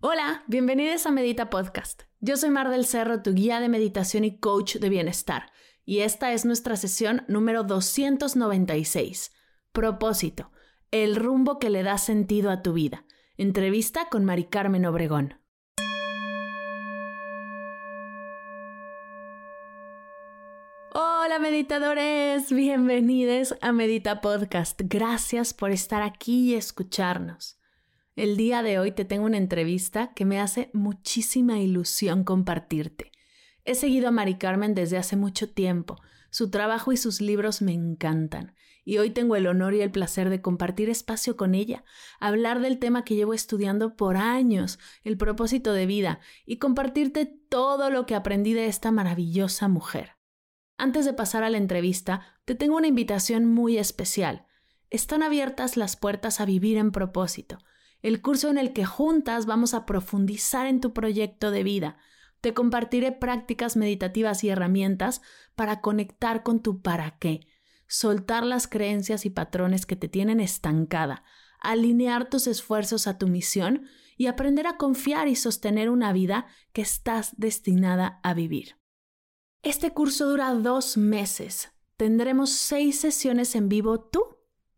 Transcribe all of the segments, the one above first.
Hola, bienvenidos a Medita Podcast. Yo soy Mar del Cerro, tu guía de meditación y coach de bienestar. Y esta es nuestra sesión número 296. Propósito. El rumbo que le da sentido a tu vida. Entrevista con Mari Carmen Obregón. Hola meditadores, bienvenidos a Medita Podcast. Gracias por estar aquí y escucharnos. El día de hoy te tengo una entrevista que me hace muchísima ilusión compartirte. He seguido a Mari Carmen desde hace mucho tiempo. Su trabajo y sus libros me encantan. Y hoy tengo el honor y el placer de compartir espacio con ella, hablar del tema que llevo estudiando por años, el propósito de vida, y compartirte todo lo que aprendí de esta maravillosa mujer. Antes de pasar a la entrevista, te tengo una invitación muy especial. Están abiertas las puertas a vivir en propósito el curso en el que juntas vamos a profundizar en tu proyecto de vida. Te compartiré prácticas meditativas y herramientas para conectar con tu para qué, soltar las creencias y patrones que te tienen estancada, alinear tus esfuerzos a tu misión y aprender a confiar y sostener una vida que estás destinada a vivir. Este curso dura dos meses. Tendremos seis sesiones en vivo tú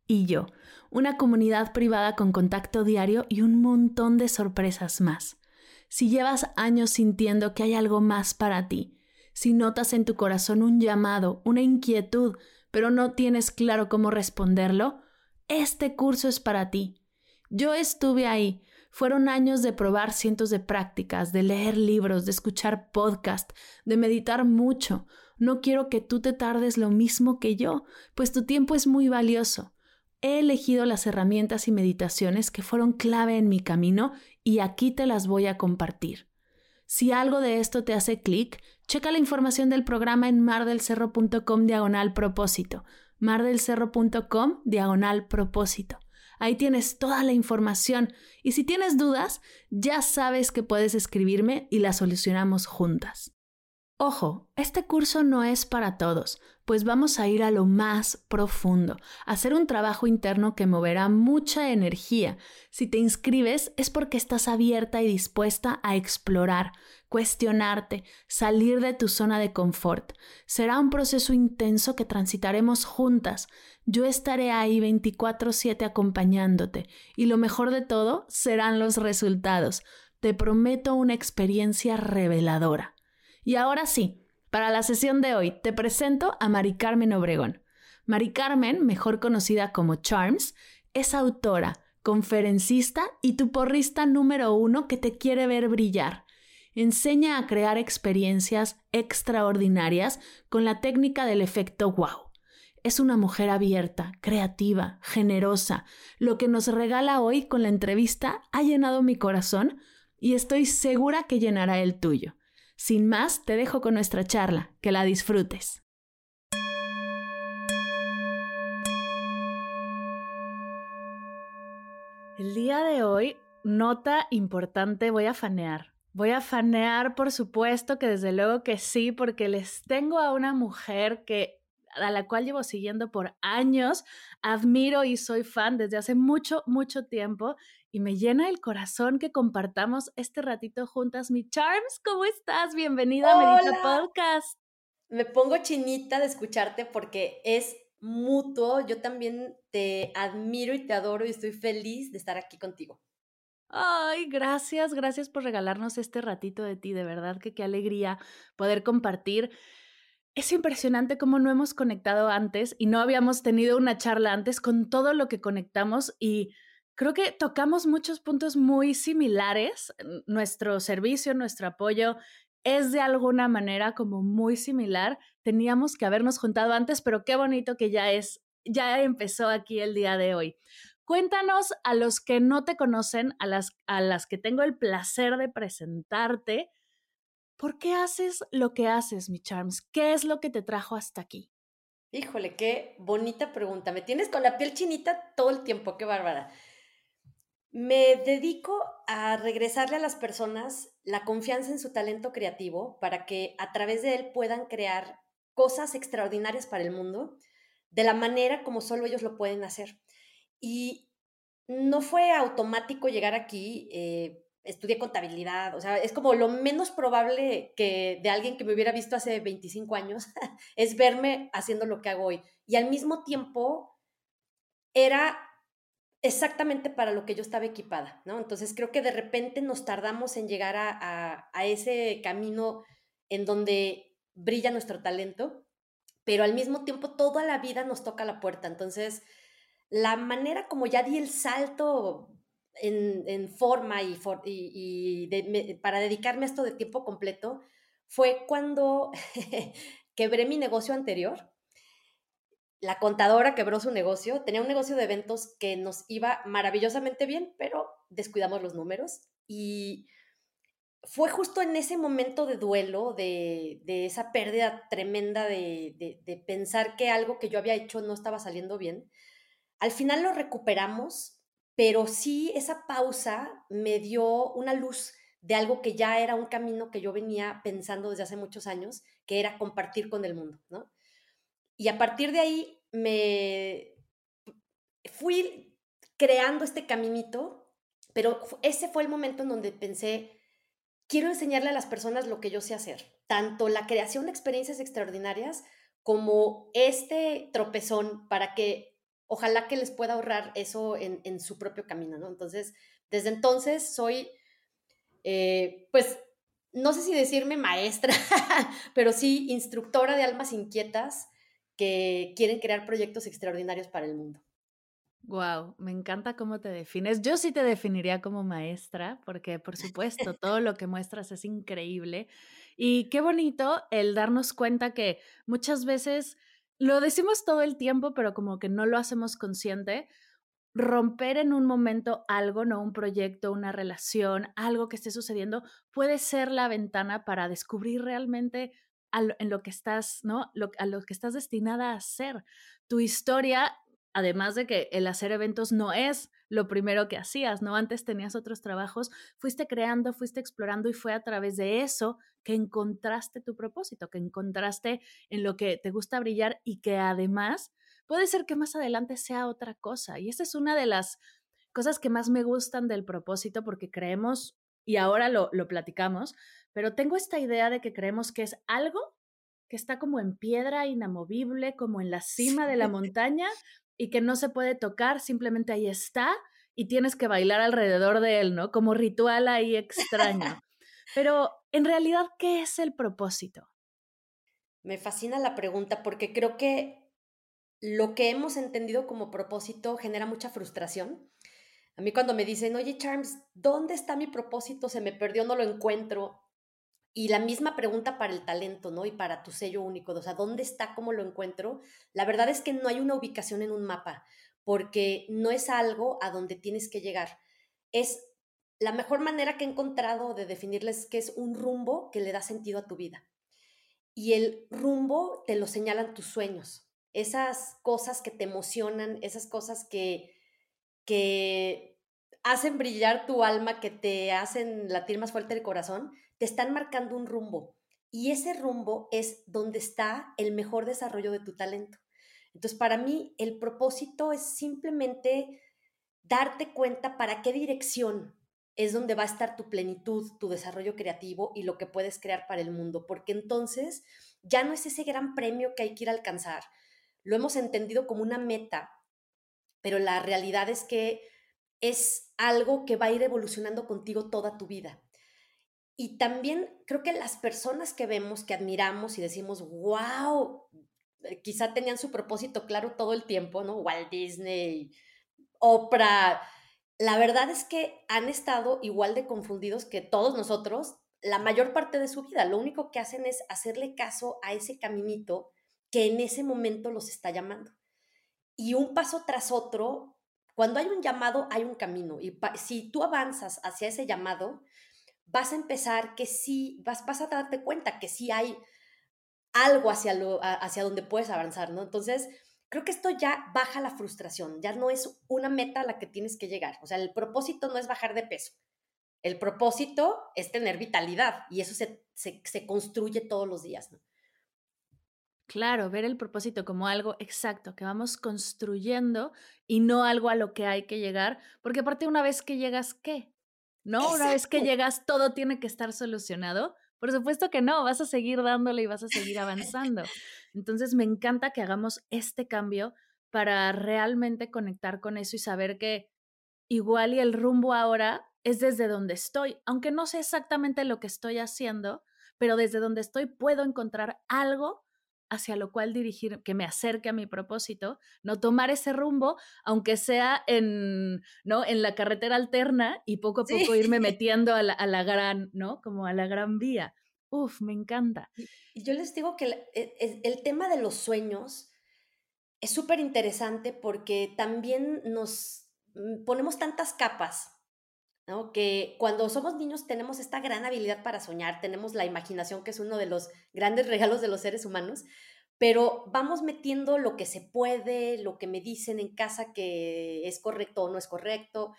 y yo una comunidad privada con contacto diario y un montón de sorpresas más. Si llevas años sintiendo que hay algo más para ti, si notas en tu corazón un llamado, una inquietud, pero no tienes claro cómo responderlo, este curso es para ti. Yo estuve ahí. Fueron años de probar cientos de prácticas, de leer libros, de escuchar podcasts, de meditar mucho. No quiero que tú te tardes lo mismo que yo, pues tu tiempo es muy valioso. He elegido las herramientas y meditaciones que fueron clave en mi camino y aquí te las voy a compartir. Si algo de esto te hace clic, checa la información del programa en mardelcerro.com diagonal propósito. mardelcerro.com diagonal propósito. Ahí tienes toda la información y si tienes dudas, ya sabes que puedes escribirme y las solucionamos juntas. Ojo, este curso no es para todos, pues vamos a ir a lo más profundo, hacer un trabajo interno que moverá mucha energía. Si te inscribes es porque estás abierta y dispuesta a explorar, cuestionarte, salir de tu zona de confort. Será un proceso intenso que transitaremos juntas. Yo estaré ahí 24/7 acompañándote y lo mejor de todo serán los resultados. Te prometo una experiencia reveladora. Y ahora sí, para la sesión de hoy te presento a Mari Carmen Obregón. Mari Carmen, mejor conocida como Charms, es autora, conferencista y tu porrista número uno que te quiere ver brillar. Enseña a crear experiencias extraordinarias con la técnica del efecto wow. Es una mujer abierta, creativa, generosa. Lo que nos regala hoy con la entrevista ha llenado mi corazón y estoy segura que llenará el tuyo. Sin más, te dejo con nuestra charla, que la disfrutes. El día de hoy, nota importante, voy a fanear. Voy a fanear, por supuesto que desde luego que sí, porque les tengo a una mujer que a la cual llevo siguiendo por años, admiro y soy fan desde hace mucho, mucho tiempo y me llena el corazón que compartamos este ratito juntas. Mi Charms, ¿cómo estás? Bienvenida a Medita Podcast. Me pongo chinita de escucharte porque es mutuo. Yo también te admiro y te adoro y estoy feliz de estar aquí contigo. Ay, gracias, gracias por regalarnos este ratito de ti, de verdad que qué alegría poder compartir. Es impresionante cómo no hemos conectado antes y no habíamos tenido una charla antes con todo lo que conectamos y creo que tocamos muchos puntos muy similares. Nuestro servicio, nuestro apoyo es de alguna manera como muy similar. Teníamos que habernos juntado antes, pero qué bonito que ya es, ya empezó aquí el día de hoy. Cuéntanos a los que no te conocen, a las, a las que tengo el placer de presentarte, ¿por qué haces lo que haces, mi Charms? ¿Qué es lo que te trajo hasta aquí? Híjole, qué bonita pregunta. Me tienes con la piel chinita todo el tiempo, qué bárbara. Me dedico a regresarle a las personas la confianza en su talento creativo para que a través de él puedan crear cosas extraordinarias para el mundo de la manera como solo ellos lo pueden hacer. Y no fue automático llegar aquí, eh, estudié contabilidad, o sea, es como lo menos probable que de alguien que me hubiera visto hace 25 años es verme haciendo lo que hago hoy. Y al mismo tiempo era exactamente para lo que yo estaba equipada, ¿no? Entonces creo que de repente nos tardamos en llegar a, a, ese camino en donde brilla nuestro talento, pero al mismo tiempo toda la vida nos toca la puerta. Entonces, la manera como ya di el salto en, en forma y, para dedicarme a esto de tiempo completo fue cuando quebré mi negocio anterior la contadora quebró su negocio, tenía un negocio de eventos que nos iba maravillosamente bien, pero descuidamos los números y fue justo en ese momento de duelo, de, esa pérdida tremenda de, de, pensar que algo que yo había hecho no estaba saliendo bien. Al final lo recuperamos, pero sí esa pausa me dio una luz de algo que ya era un camino que yo venía pensando desde hace muchos años, que era compartir con el mundo, ¿no? Y a partir de ahí me fui creando este caminito, pero ese fue el momento en donde pensé, quiero enseñarle a las personas lo que yo sé hacer, tanto la creación de experiencias extraordinarias como este tropezón para que ojalá que les pueda ahorrar eso en, su propio camino, ¿no? Entonces, desde entonces soy, eh, pues, no sé si decirme maestra, pero sí instructora de almas inquietas que quieren crear proyectos extraordinarios para el mundo. Wow, me encanta cómo te defines. Yo sí te definiría como maestra, porque por supuesto todo lo que muestras es increíble. Y qué bonito el darnos cuenta que muchas veces lo decimos todo el tiempo, pero como que no lo hacemos consciente. Romper en un momento algo, no un proyecto, una relación, algo que esté sucediendo, puede ser la ventana para descubrir realmente en lo que estás, ¿no? a lo que estás destinada a hacer. Tu historia, además de que el hacer eventos no es lo primero que hacías, ¿no? Antes tenías otros trabajos, fuiste creando, fuiste explorando y fue a través de eso que encontraste tu propósito, que encontraste en lo que te gusta brillar y que además puede ser que más adelante sea otra cosa. Y esa es una de las cosas que más me gustan del propósito porque creemos, y ahora lo, lo platicamos, pero tengo esta idea de que creemos que es algo que está como en piedra inamovible, como en la cima de la montaña y que no se puede tocar, simplemente ahí está y tienes que bailar alrededor de él, ¿no? Como ritual ahí extraño. Pero en realidad, ¿qué es el propósito? Me fascina la pregunta porque creo que lo que hemos entendido como propósito genera mucha frustración. A mí cuando me dicen, oye Charms, ¿dónde está mi propósito? Se me perdió, no lo encuentro. Y la misma pregunta para el talento, ¿no? Y para tu sello único, o sea, ¿dónde está? ¿Cómo lo encuentro? La verdad es que no hay una ubicación en un mapa, porque no es algo a donde tienes que llegar. Es la mejor manera que he encontrado de definirles que es un rumbo que le da sentido a tu vida. Y el rumbo te lo señalan tus sueños, esas cosas que te emocionan, esas cosas que, que hacen brillar tu alma, que te hacen latir más fuerte el corazón, te están marcando un rumbo. Y ese rumbo es donde está el mejor desarrollo de tu talento. Entonces, para mí, el propósito es simplemente darte cuenta para qué dirección es donde va a estar tu plenitud, tu desarrollo creativo y lo que puedes crear para el mundo, porque entonces ya no es ese gran premio que hay que ir a alcanzar. Lo hemos entendido como una meta, pero la realidad es que es algo que va a ir evolucionando contigo toda tu vida. Y también creo que las personas que vemos, que admiramos y decimos, wow, eh, quizá tenían su propósito claro todo el tiempo, ¿no? Walt Disney, Oprah. La verdad es que han estado igual de confundidos que todos nosotros la mayor parte de su vida. Lo único que hacen es hacerle caso a ese caminito que en ese momento los está llamando. Y un paso tras otro, cuando hay un llamado, hay un camino. Y si tú avanzas hacia ese llamado, vas a empezar que sí, vas, vas a darte cuenta que sí hay algo hacia, lo, hacia donde puedes avanzar, ¿no? Entonces, creo que esto ya baja la frustración, ya no es una meta a la que tienes que llegar. O sea, el propósito no es bajar de peso. El propósito es tener vitalidad y eso se, se, se construye todos los días, ¿no? Claro, ver el propósito como algo exacto que vamos construyendo y no algo a lo que hay que llegar, porque aparte una vez que llegas, ¿qué? ¿no? Una vez que llegas, todo tiene que estar solucionado. Por supuesto que no, vas a seguir dándole y vas a seguir avanzando. Entonces, me encanta que hagamos este cambio para realmente conectar con eso y saber que igual y el rumbo ahora es desde donde estoy, aunque no sé exactamente lo que estoy haciendo, pero desde donde estoy puedo encontrar algo hacia lo cual dirigir, que me acerque a mi propósito, no tomar ese rumbo, aunque sea en, ¿no? en la carretera alterna y poco a poco irme metiendo a la, gran, ¿no? Como a la gran vía. Uf, me encanta. Y yo les digo que el, e, el tema de los sueños es súper interesante porque también nos mm, ponemos tantas capas Que cuando somos niños tenemos esta gran habilidad para soñar, tenemos la imaginación, que es uno de los grandes regalos de los seres humanos, pero vamos metiendo lo que se puede, lo que me dicen en casa que es correcto o no es correcto,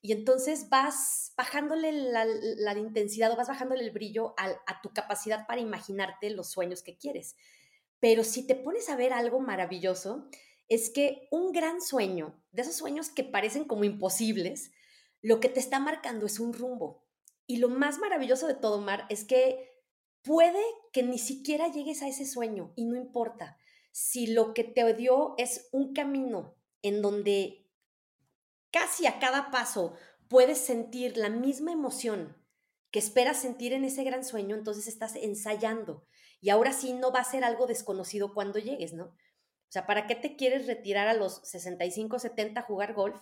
y entonces vas bajándole la, intensidad o vas bajándole el brillo a, a tu capacidad para imaginarte los sueños que quieres. Pero si te pones a ver algo maravilloso, es que un gran sueño, de esos sueños que parecen como imposibles, lo que te está marcando es un rumbo. Y lo más maravilloso de todo, Mar, es que puede que ni siquiera llegues a ese sueño y no importa. Si lo que te dio es un camino en donde casi a cada paso puedes sentir la misma emoción que esperas sentir en ese gran sueño, entonces estás ensayando. Y ahora sí no va a ser algo desconocido cuando llegues, ¿no? O sea, ¿para qué te quieres retirar a los 65, 70 a jugar golf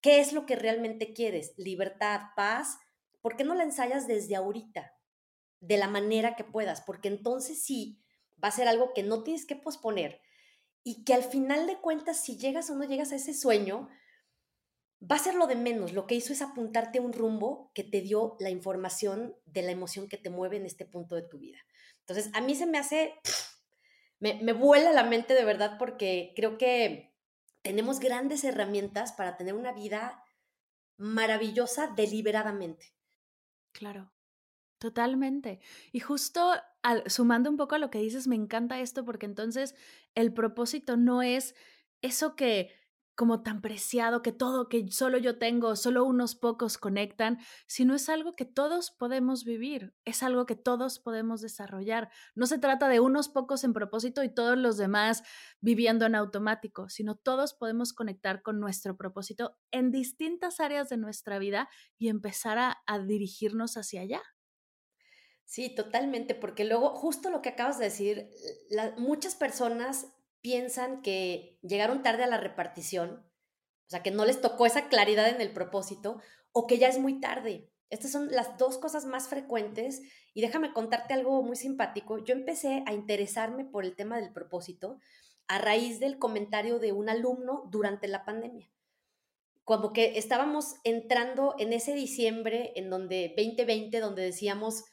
¿Qué es lo que realmente quieres? Libertad, paz. ¿Por qué no la ensayas desde ahorita? De la manera que puedas, porque entonces sí va a ser algo que no tienes que posponer y que al final de cuentas, si llegas o no llegas a ese sueño, va a ser lo de menos. Lo que hizo es apuntarte a un rumbo que te dio la información de la emoción que te mueve en este punto de tu vida. Entonces, a mí se me hace, me, me vuela la mente de verdad porque creo que tenemos grandes herramientas para tener una vida maravillosa deliberadamente. Claro, totalmente. Y justo sumando un poco a lo que dices, me encanta esto porque entonces el propósito no es eso que como tan preciado, que todo, que solo yo tengo, solo unos pocos conectan, sino es algo que todos podemos vivir, es algo que todos podemos desarrollar. No se trata de unos pocos en propósito y todos los demás viviendo en automático, sino todos podemos conectar con nuestro propósito en distintas áreas de nuestra vida y empezar a, dirigirnos hacia allá. Sí, totalmente, porque luego, justo lo que acabas de decir, muchas personas piensan que llegaron tarde a la repartición, o sea, que no les tocó esa claridad en el propósito, o que ya es muy tarde. Estas son las dos cosas más frecuentes y déjame contarte algo muy simpático. Yo empecé a interesarme por el tema del propósito a raíz del comentario de un alumno durante la pandemia. Como que estábamos entrando en ese diciembre, en donde 2020, donde decíamos,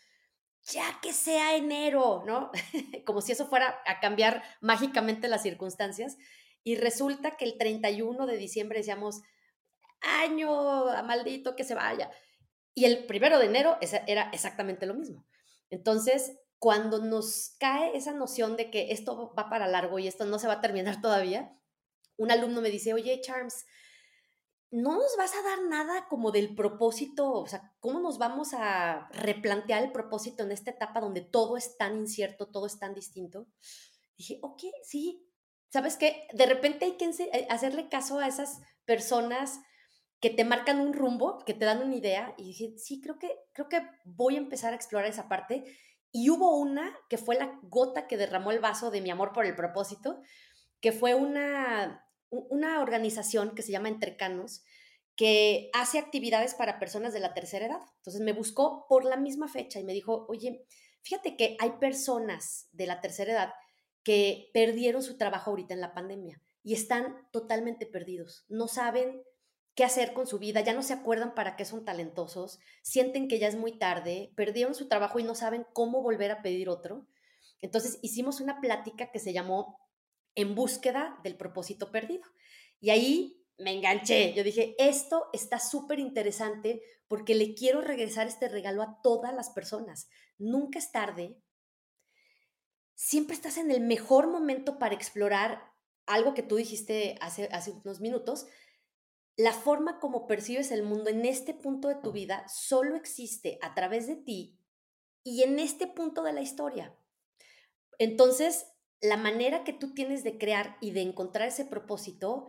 ya que sea enero, ¿no? Como si eso fuera a cambiar mágicamente las circunstancias. Y resulta que el 31 de diciembre decíamos, año, maldito que se vaya. Y el primero de enero era exactamente lo mismo. Entonces, cuando nos cae esa noción de que esto va para largo y esto no se va a terminar todavía, un alumno me dice, oye, Charms, no nos vas a dar nada como del propósito, o sea, ¿cómo nos vamos a replantear el propósito en esta etapa donde todo es tan incierto, todo es tan distinto? Dije, ok, sí. ¿Sabes qué? De repente hay que eh, hacerle caso a esas personas que te marcan un rumbo, que te dan una idea. Y dije, sí, creo que, creo que voy a empezar a explorar esa parte. Y hubo una que fue la gota que derramó el vaso de mi amor por el propósito, que fue una una organización que se llama Entrecanos, que hace actividades para personas de la tercera edad. Entonces me buscó por la misma fecha y me dijo, oye, fíjate que hay personas de la tercera edad que perdieron su trabajo ahorita en la pandemia y están totalmente perdidos. No saben qué hacer con su vida, ya no se acuerdan para qué son talentosos, sienten que ya es muy tarde, perdieron su trabajo y no saben cómo volver a pedir otro. Entonces hicimos una plática que se llamó en búsqueda del propósito perdido. Y ahí me enganché. Yo dije, esto está súper interesante porque le quiero regresar este regalo a todas las personas. Nunca es tarde. Siempre estás en el mejor momento para explorar algo que tú dijiste hace, hace unos minutos. La forma como percibes el mundo en este punto de tu vida solo existe a través de ti y en este punto de la historia. Entonces, la manera que tú tienes de crear y de encontrar ese propósito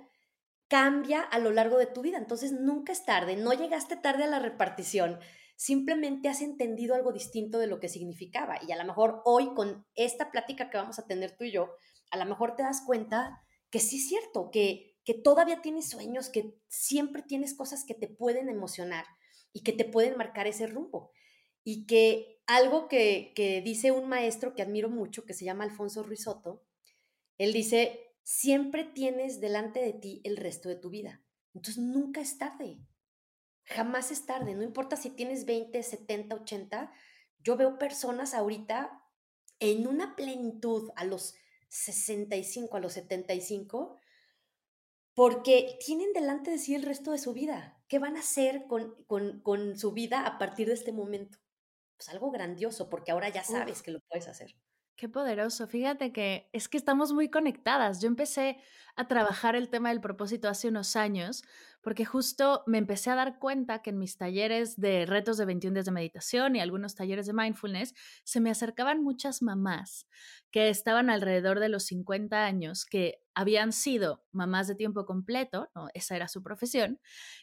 cambia a lo largo de tu vida. Entonces nunca es tarde, no llegaste tarde a la repartición, simplemente has entendido algo distinto de lo que significaba. Y a lo mejor hoy con esta plática que vamos a tener tú y yo, a lo mejor te das cuenta que sí es cierto, que, que todavía tienes sueños, que siempre tienes cosas que te pueden emocionar y que te pueden marcar ese rumbo. Y que algo que, dice un maestro que admiro mucho, que se llama Alfonso Ruizotto, él dice, siempre tienes delante de ti el resto de tu vida. Entonces nunca es tarde. Jamás es tarde. No importa si tienes 20, 70, 80. Yo veo personas ahorita en una plenitud a los 65, a los 75, porque tienen delante de sí el resto de su vida. ¿Qué van a hacer con, con su vida a partir de este momento? Pues algo grandioso, porque ahora ya sabes que lo puedes hacer. Qué poderoso. Fíjate que es que estamos muy conectadas. Yo empecé a trabajar el tema del propósito hace unos años porque justo me empecé a dar cuenta que en mis talleres de retos de 21 días de meditación y algunos talleres de mindfulness se me acercaban muchas mamás que estaban alrededor de los 50 años, que habían sido mamás de tiempo completo, ¿no? esa era su profesión,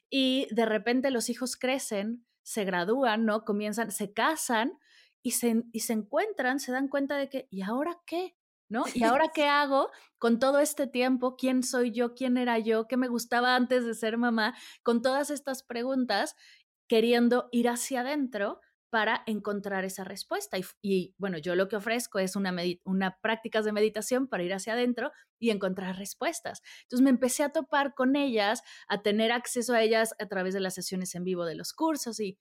y de repente los hijos crecen se gradúan, ¿no? Comienzan, se casan y se, y se encuentran, se dan cuenta de que, ¿y ahora qué? ¿No? ¿Y ahora qué hago con todo este tiempo? ¿Quién soy yo? ¿Quién era yo? ¿Qué me gustaba antes de ser mamá? Con todas estas preguntas, queriendo ir hacia adentro para encontrar esa respuesta. Y, bueno, yo lo que ofrezco es una, una prácticas de meditación para ir hacia adentro y encontrar respuestas. Entonces me empecé a topar con ellas, a tener acceso a ellas a través de las sesiones en vivo de los cursos y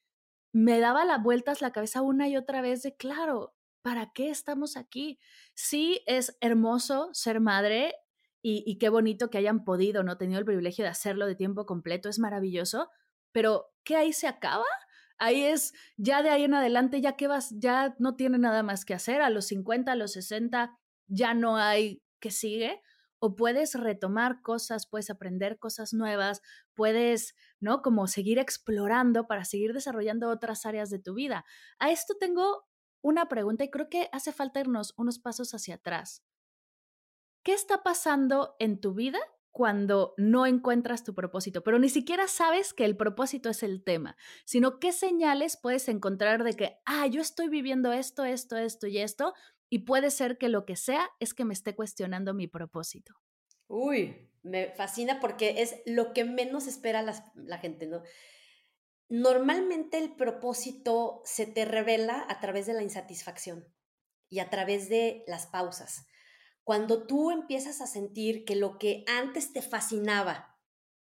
me daba las vueltas la cabeza una y otra vez de, claro, ¿para qué estamos aquí? Sí, es hermoso ser madre y, y qué bonito que hayan podido, ¿no? Tenido el privilegio de hacerlo de tiempo completo, es maravilloso, pero ¿qué ahí se acaba? Ahí es, ya de ahí en adelante, ya que vas, ya no tiene nada más que hacer. A los 50, a los 60, ya no hay que sigue. O puedes retomar cosas, puedes aprender cosas nuevas, puedes, ¿no? Como seguir explorando para seguir desarrollando otras áreas de tu vida. A esto tengo una pregunta y creo que hace falta irnos unos pasos hacia atrás. ¿Qué está pasando en tu vida cuando no encuentras tu propósito, pero ni siquiera sabes que el propósito es el tema, sino qué señales puedes encontrar de que, ah, yo estoy viviendo esto, esto, esto y esto, y puede ser que lo que sea es que me esté cuestionando mi propósito. Uy, me fascina porque es lo que menos espera la, gente, ¿no? Normalmente el propósito se te revela a través de la insatisfacción y a través de las pausas. Cuando tú empiezas a sentir que lo que antes te fascinaba,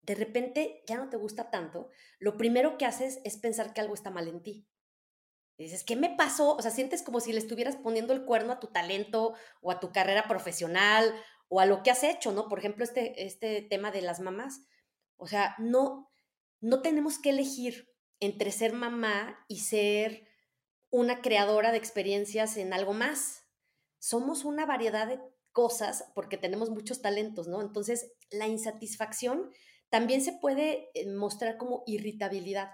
de repente ya no te gusta tanto, lo primero que haces es pensar que algo está mal en ti. Y dices, ¿qué me pasó? O sea, sientes como si le estuvieras poniendo el cuerno a tu talento o a tu carrera profesional o a lo que has hecho, ¿no? Por ejemplo, este, este tema de las mamás. O sea, no, no tenemos que elegir entre ser mamá y ser una creadora de experiencias en algo más. Somos una variedad de cosas porque tenemos muchos talentos, ¿no? Entonces, la insatisfacción también se puede eh, mostrar como irritabilidad.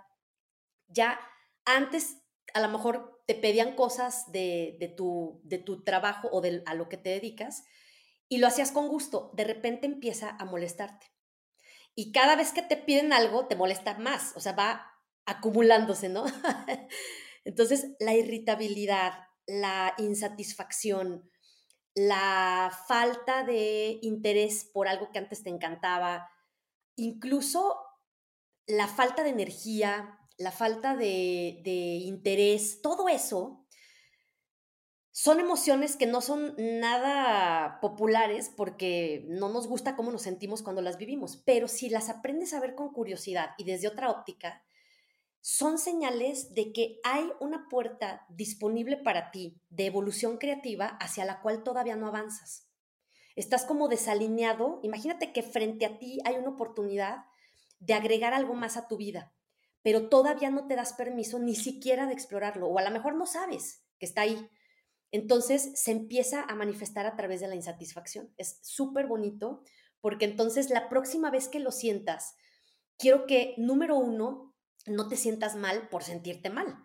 Ya antes a lo mejor te pedían cosas de, tu, de tu trabajo o de, a lo que te dedicas y lo hacías con gusto, de repente empieza a molestarte. Y cada vez que te piden algo, te molesta más, o sea, va acumulándose, ¿no? Entonces, la irritabilidad, la insatisfacción, la falta de interés por algo que antes te encantaba, incluso la falta de energía, la falta de, interés, todo eso son emociones que no son nada populares porque no nos gusta cómo nos sentimos cuando las vivimos, pero si las aprendes a ver con curiosidad y desde otra óptica, son señales de que hay una puerta disponible para ti de evolución creativa hacia la cual todavía no avanzas. Estás como desalineado. Imagínate que frente a ti hay una oportunidad de agregar algo más a tu vida, pero todavía no te das permiso ni siquiera de explorarlo, o a lo mejor no sabes que está ahí. Entonces se empieza a manifestar a través de la insatisfacción. Es súper bonito porque entonces la próxima vez que lo sientas, quiero que, número uno, no te sientas mal por sentirte mal.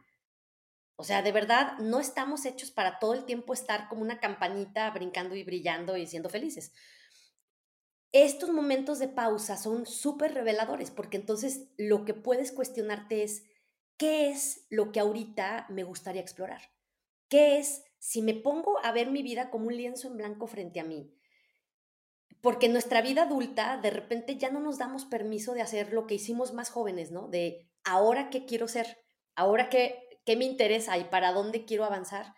O sea, de verdad, no estamos hechos para todo el tiempo estar como una campanita brincando y brillando y siendo felices. Estos momentos de pausa son súper reveladores porque entonces lo que puedes cuestionarte es, ¿qué es lo que ahorita me gustaría explorar? ¿Qué es si me pongo a ver mi vida como un lienzo en blanco frente a mí? Porque en nuestra vida adulta, de repente ya no nos damos permiso de hacer lo que hicimos más jóvenes, ¿no? De ahora qué quiero ser, ahora qué, qué me interesa y para dónde quiero avanzar,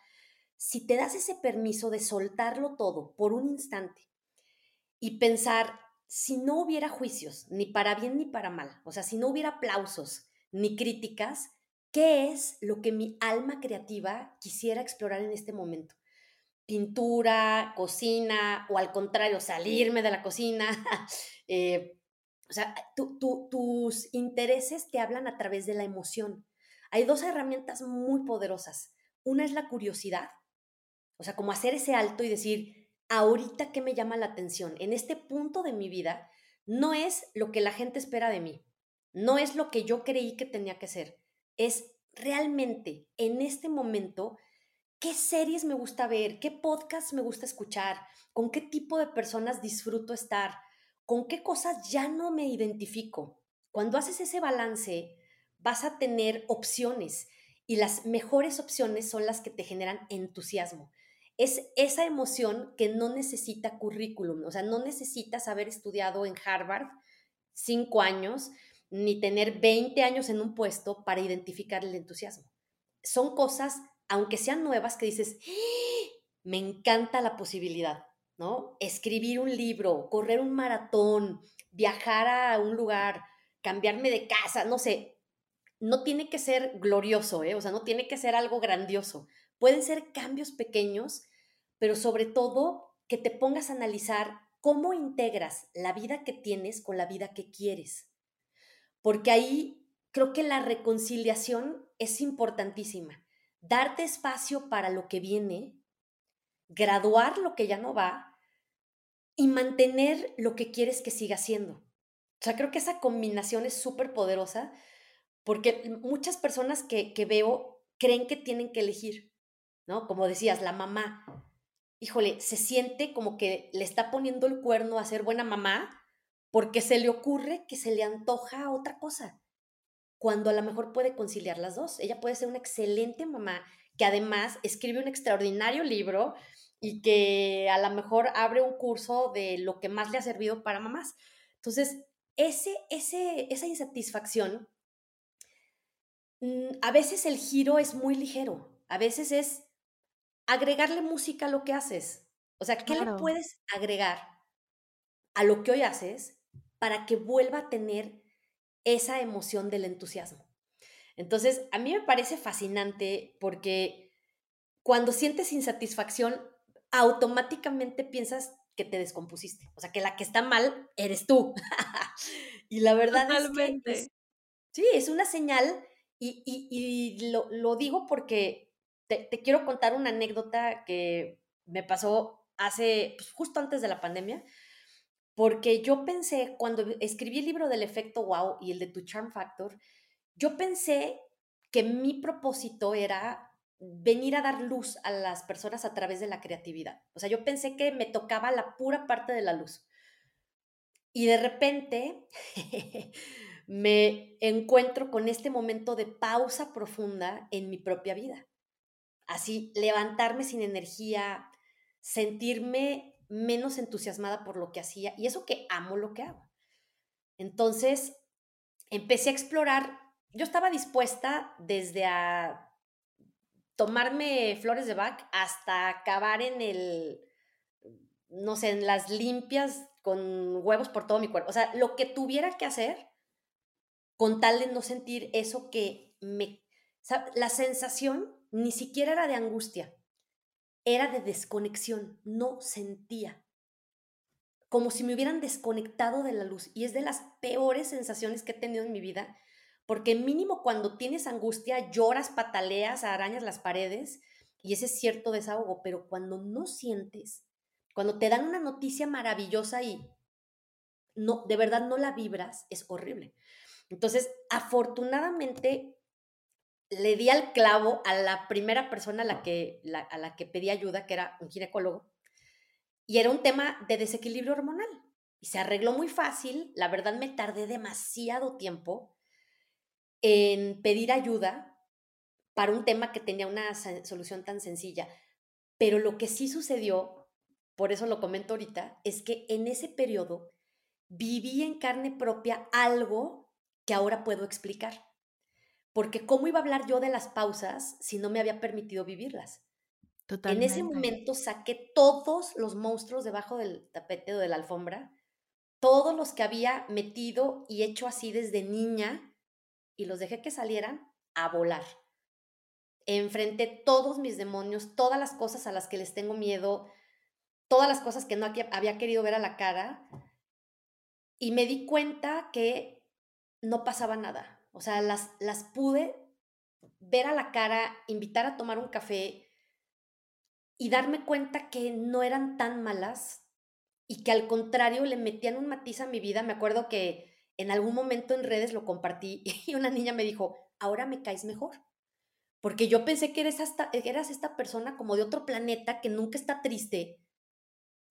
si te das ese permiso de soltarlo todo por un instante y pensar, si no hubiera juicios, ni para bien ni para mal, o sea, si no hubiera aplausos ni críticas, ¿qué es lo que mi alma creativa quisiera explorar en este momento? Pintura, cocina, o al contrario, salirme de la cocina, eh, o sea, tus intereses te hablan a través de la emoción. Hay dos herramientas muy poderosas. Una es la curiosidad, o sea, como hacer ese alto y decir, ahorita qué me llama la atención, en este punto de mi vida, no es lo que la gente espera de mí, no es lo que yo creí que tenía que ser, es realmente en este momento qué series me gusta ver, qué podcasts me gusta escuchar, con qué tipo de personas disfruto estar, con qué cosas ya no me identifico. Cuando haces ese balance, vas a tener opciones y las mejores opciones son las que te generan entusiasmo. Es esa emoción que no necesita currículum, o sea, no necesitas haber estudiado en Harvard cinco años ni tener 20 años en un puesto para identificar el entusiasmo. Son cosas, aunque sean nuevas, que dices, ¡Ah! me encanta la posibilidad. Escribir un libro, correr un maratón, viajar a un lugar, cambiarme de casa, no sé, no tiene que ser glorioso, ¿eh? o sea, no tiene que ser algo grandioso. Pueden ser cambios pequeños, pero sobre todo que te pongas a analizar cómo integras la vida que tienes con la vida que quieres. Porque ahí creo que la reconciliación es importantísima. Darte espacio para lo que viene, graduar lo que ya no va y mantener lo que quieres que siga siendo. O sea, creo que esa combinación es súper poderosa porque muchas personas que, que veo creen que tienen que elegir, ¿no? Como decías, la mamá, híjole, se siente como que le está poniendo el cuerno a ser buena mamá porque se le ocurre que se le antoja otra cosa, cuando a lo mejor puede conciliar las dos. Ella puede ser una excelente mamá que además escribe un extraordinario libro y que a lo mejor abre un curso de lo que más le ha servido para mamás. Entonces, ese, ese, esa insatisfacción, mm, a veces el giro es muy ligero, a veces es agregarle música a lo que haces. O sea, ¿qué le puedes agregar a lo que hoy haces para que vuelva a tener esa emoción del entusiasmo? Entonces, a mí me parece fascinante porque cuando sientes insatisfacción, automáticamente piensas que te descompusiste. O sea, que la que está mal eres tú. y la verdad es que Sí, es una señal y, lo, digo porque te, quiero contar una anécdota que me pasó hace, pues, justo antes de la pandemia, porque yo pensé, cuando escribí el libro del efecto wow y el de tu charm factor, yo pensé que mi propósito era venir a dar luz a las personas a través de la creatividad. O sea, yo pensé que me tocaba la pura parte de la luz. Y de repente me encuentro con este momento de pausa profunda en mi propia vida. Así, levantarme sin energía, sentirme menos entusiasmada por lo que hacía y eso que amo lo que hago. Entonces, empecé a explorar, yo estaba dispuesta desde a tomarme flores de Bach hasta acabar en el, no sé, en las limpias con huevos por todo mi cuerpo. O sea, lo que tuviera que hacer con tal de no sentir eso que me... La sensación ni siquiera era de angustia, era de desconexión, no sentía. Como si me hubieran desconectado de la luz. Y es de las peores sensaciones que he tenido en mi vida, porque mínimo cuando tienes angustia lloras, pataleas, arañas las paredes, y ese es cierto desahogo, pero cuando no sientes, cuando te dan una noticia maravillosa y no, de verdad no la vibras, es horrible. Entonces, afortunadamente, le di al clavo a la primera persona a la que, a la que pedí ayuda, que era un ginecólogo, y era un tema de desequilibrio hormonal. Y se arregló muy fácil. La verdad me tardé demasiado tiempo en pedir ayuda para un tema que tenía una solución tan sencilla. Pero lo que sí sucedió, por eso lo comento ahorita, es que en ese periodo viví en carne propia algo que ahora puedo explicar. Porque ¿cómo iba a hablar yo de las pausas si no me había permitido vivirlas? En ese momento saqué todos los monstruos debajo del tapete o de la alfombra, todos los que había metido y hecho así desde niña, y los dejé que salieran a volar. Enfrenté todos mis demonios, todas las cosas a las que les tengo miedo, todas las cosas que no había querido ver a la cara, y me di cuenta que no pasaba nada. O sea, las, las pude ver a la cara, invitar a tomar un café y darme cuenta que no eran tan malas y que al contrario le metían un matiz a mi vida. Me acuerdo que en algún momento en redes lo compartí y una niña me dijo, ahora me caes mejor. Porque yo pensé que eres, hasta, eras esta persona como de otro planeta que nunca está triste.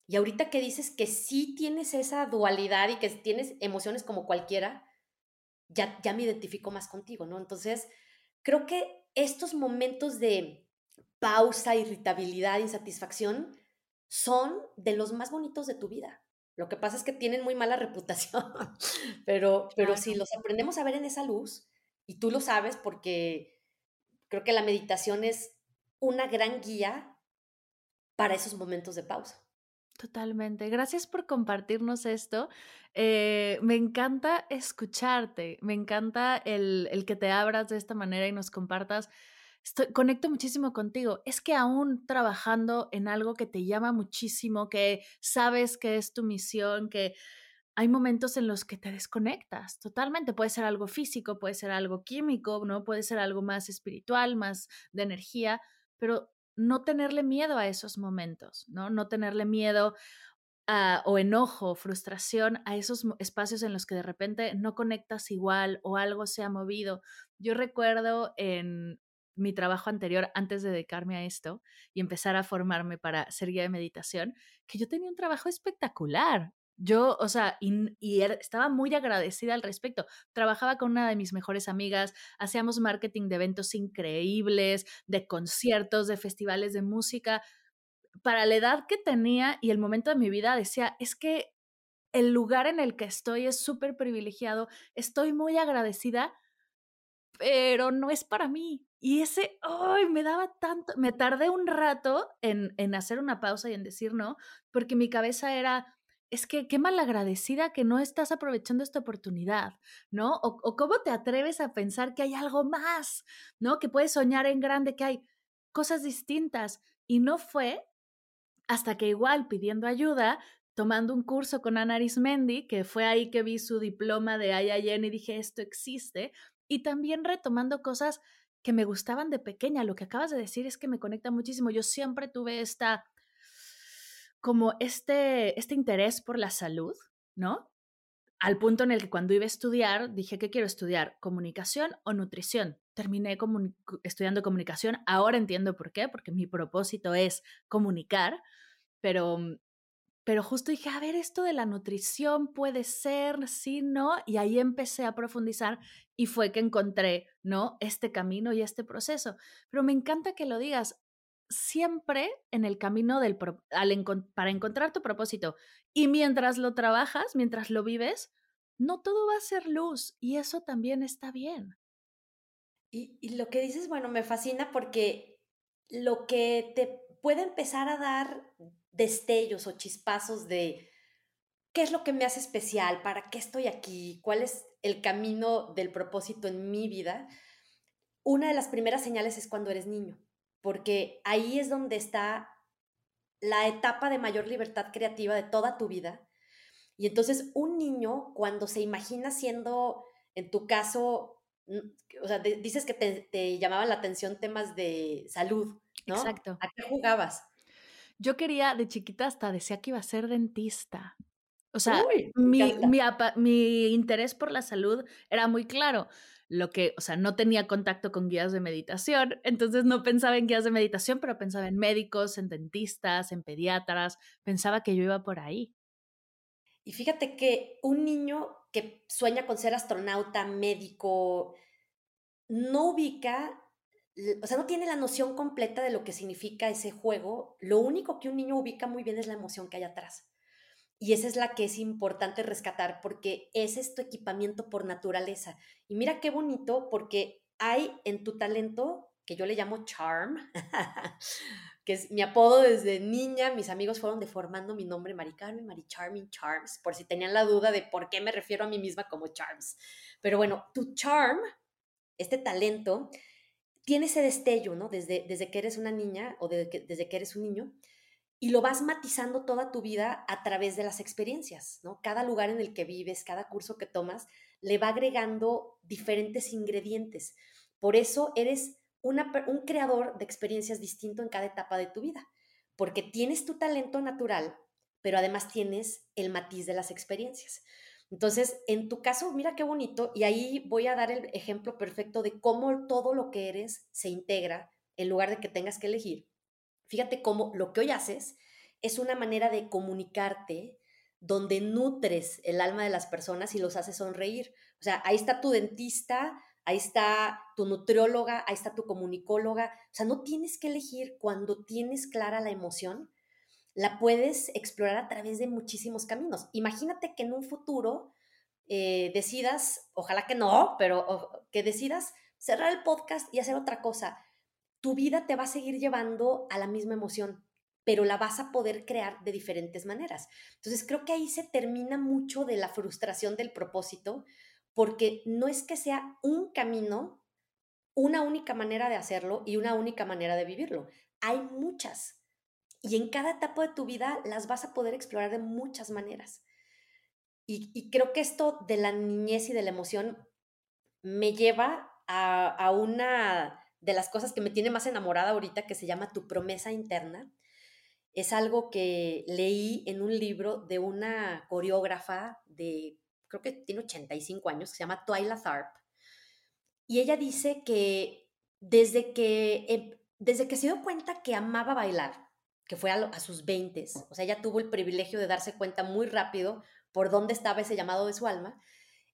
Y ahorita que dices que sí tienes esa dualidad y que tienes emociones como cualquiera, ya, ya me identifico más contigo, ¿no? Entonces, creo que estos momentos de pausa, irritabilidad, insatisfacción, son de los más bonitos de tu vida. Lo que pasa es que tienen muy mala reputación, pero, pero si los aprendemos a ver en esa luz, y tú lo sabes porque creo que la meditación es una gran guía para esos momentos de pausa. Totalmente. Gracias por compartirnos esto. Eh, me encanta escucharte, me encanta el, el, que te abras de esta manera y nos compartas. Estoy, conecto muchísimo contigo. Es que aún trabajando en algo que te llama muchísimo, que sabes que es tu misión, que hay momentos en los que te desconectas totalmente. Puede ser algo físico, puede ser algo químico, ¿no? Puede ser algo más espiritual, más de energía, pero no tenerle miedo a esos momentos, ¿no? No tenerle miedo o enojo, frustración a esos espacios en los que de repente no conectas igual o algo se ha movido. Yo recuerdo en mi trabajo anterior, antes de dedicarme a esto y empezar a formarme para ser guía de meditación, que yo tenía un trabajo espectacular. Yo, o sea, y, estaba muy agradecida al respecto. Trabajaba con una de mis mejores amigas, hacíamos marketing de eventos increíbles, de conciertos, de festivales de música. Para la edad que tenía y el momento de mi vida, decía, es que el lugar en el que estoy es súper privilegiado, estoy muy agradecida, pero no es para mí. Y ese, ¡ay! me daba tanto, me tardé un rato en, en hacer una pausa y en decir no, porque mi cabeza era, es que qué malagradecida que no estás aprovechando esta oportunidad, ¿no? O, cómo te atreves a pensar que hay algo más, ¿no? Que puedes soñar en grande, que hay cosas distintas. Y no fue hasta que igual pidiendo ayuda, tomando un curso con Ana Arismendi, que fue ahí que vi su diploma de IIN y dije, esto existe, y también retomando cosas que me gustaban de pequeña. Lo que acabas de decir es que me conecta muchísimo. Yo siempre tuve esta, como este, este interés por la salud, ¿no? Al punto en el que cuando iba a estudiar, dije, ¿qué quiero estudiar? ¿Comunicación o nutrición? Terminé estudiando comunicación. Ahora entiendo por qué, porque mi propósito es comunicar, pero mm, pero justo dije, a ver, esto de la nutrición puede ser, sí, no, y ahí empecé a profundizar y fue que encontré, ¿no? Este camino y este proceso. Pero me encanta que lo digas, siempre en el camino del para encontrar tu propósito y mientras lo trabajas, mientras lo vives, no todo va a ser luz y eso también está bien. Y, y lo que dices, bueno, me fascina porque lo que te puede empezar a dar destellos o chispazos de qué es lo que me hace especial, para qué estoy aquí, cuál es el camino del propósito en mi vida, una de las primeras señales es cuando eres niño, porque ahí es donde está la etapa de mayor libertad creativa de toda tu vida. Y entonces un niño, cuando se imagina siendo, en tu caso, o sea, dices que te, te, llamaban la atención temas de salud, ¿no? Exacto. ¿A qué jugabas? Yo quería, de chiquita hasta decía que iba a ser dentista. O sea, mi, mi, mi, interés por la salud era muy claro. Lo que, o sea, no tenía contacto con guías de meditación, entonces no pensaba en guías de meditación, pero pensaba en médicos, en dentistas, en pediatras, pensaba que yo iba por ahí. Y fíjate que un niño que sueña con ser astronauta, médico, no ubica o sea, no tiene la noción completa de lo que significa ese juego. Lo único que un niño ubica muy bien es la emoción que hay atrás. Y esa es la que es importante rescatar porque ese es tu equipamiento por naturaleza. Y mira qué bonito porque hay en tu talento, que yo le llamo charm, que es mi apodo desde niña, mis amigos fueron deformando mi nombre, Mari Carmen, Mari Charms, por si tenían la duda de por qué me refiero a mí misma como Charms. Pero bueno, tu charm, este talento, tiene ese destello, ¿no? Desde, desde que eres una niña o desde que eres un niño, y lo vas matizando toda tu vida a través de las experiencias, ¿no? Cada lugar en el que vives, cada curso que tomas, le va agregando diferentes ingredientes. Por eso eres un creador de experiencias distinto en cada etapa de tu vida, porque tienes tu talento natural, pero además tienes el matiz de las experiencias. Entonces, en tu caso, mira qué bonito, y ahí voy a dar el ejemplo perfecto de cómo todo lo que eres se integra en lugar de que tengas que elegir. Fíjate cómo lo que hoy haces es una manera de comunicarte donde nutres el alma de las personas y los haces sonreír. O sea, ahí está tu dentista, ahí está tu nutrióloga, ahí está tu comunicóloga. O sea, no tienes que elegir cuando tienes clara la emoción la puedes explorar a través de muchísimos caminos. Imagínate que en un futuro eh, decidas, ojalá que no, pero que decidas cerrar el podcast y hacer otra cosa. Tu vida te va a seguir llevando a la misma emoción, pero la vas a poder crear de diferentes maneras. Entonces creo que ahí se termina mucho de la frustración del propósito, porque no es que sea un camino, una única manera de hacerlo y una única manera de vivirlo. Hay muchas. Y en cada etapa de tu vida las vas a poder explorar de muchas maneras. Y, creo que esto de la niñez y de la emoción me lleva a, a, una de las cosas que me tiene más enamorada ahorita, que se llama Tu promesa interna. Es algo que leí en un libro de una coreógrafa de, creo que tiene 85 años, que se llama Twyla Tharp. Y ella dice que desde que, em, desde que se dio cuenta que amaba bailar, que fue a, sus 20, o sea, ella tuvo el privilegio de darse cuenta muy rápido por dónde estaba ese llamado de su alma,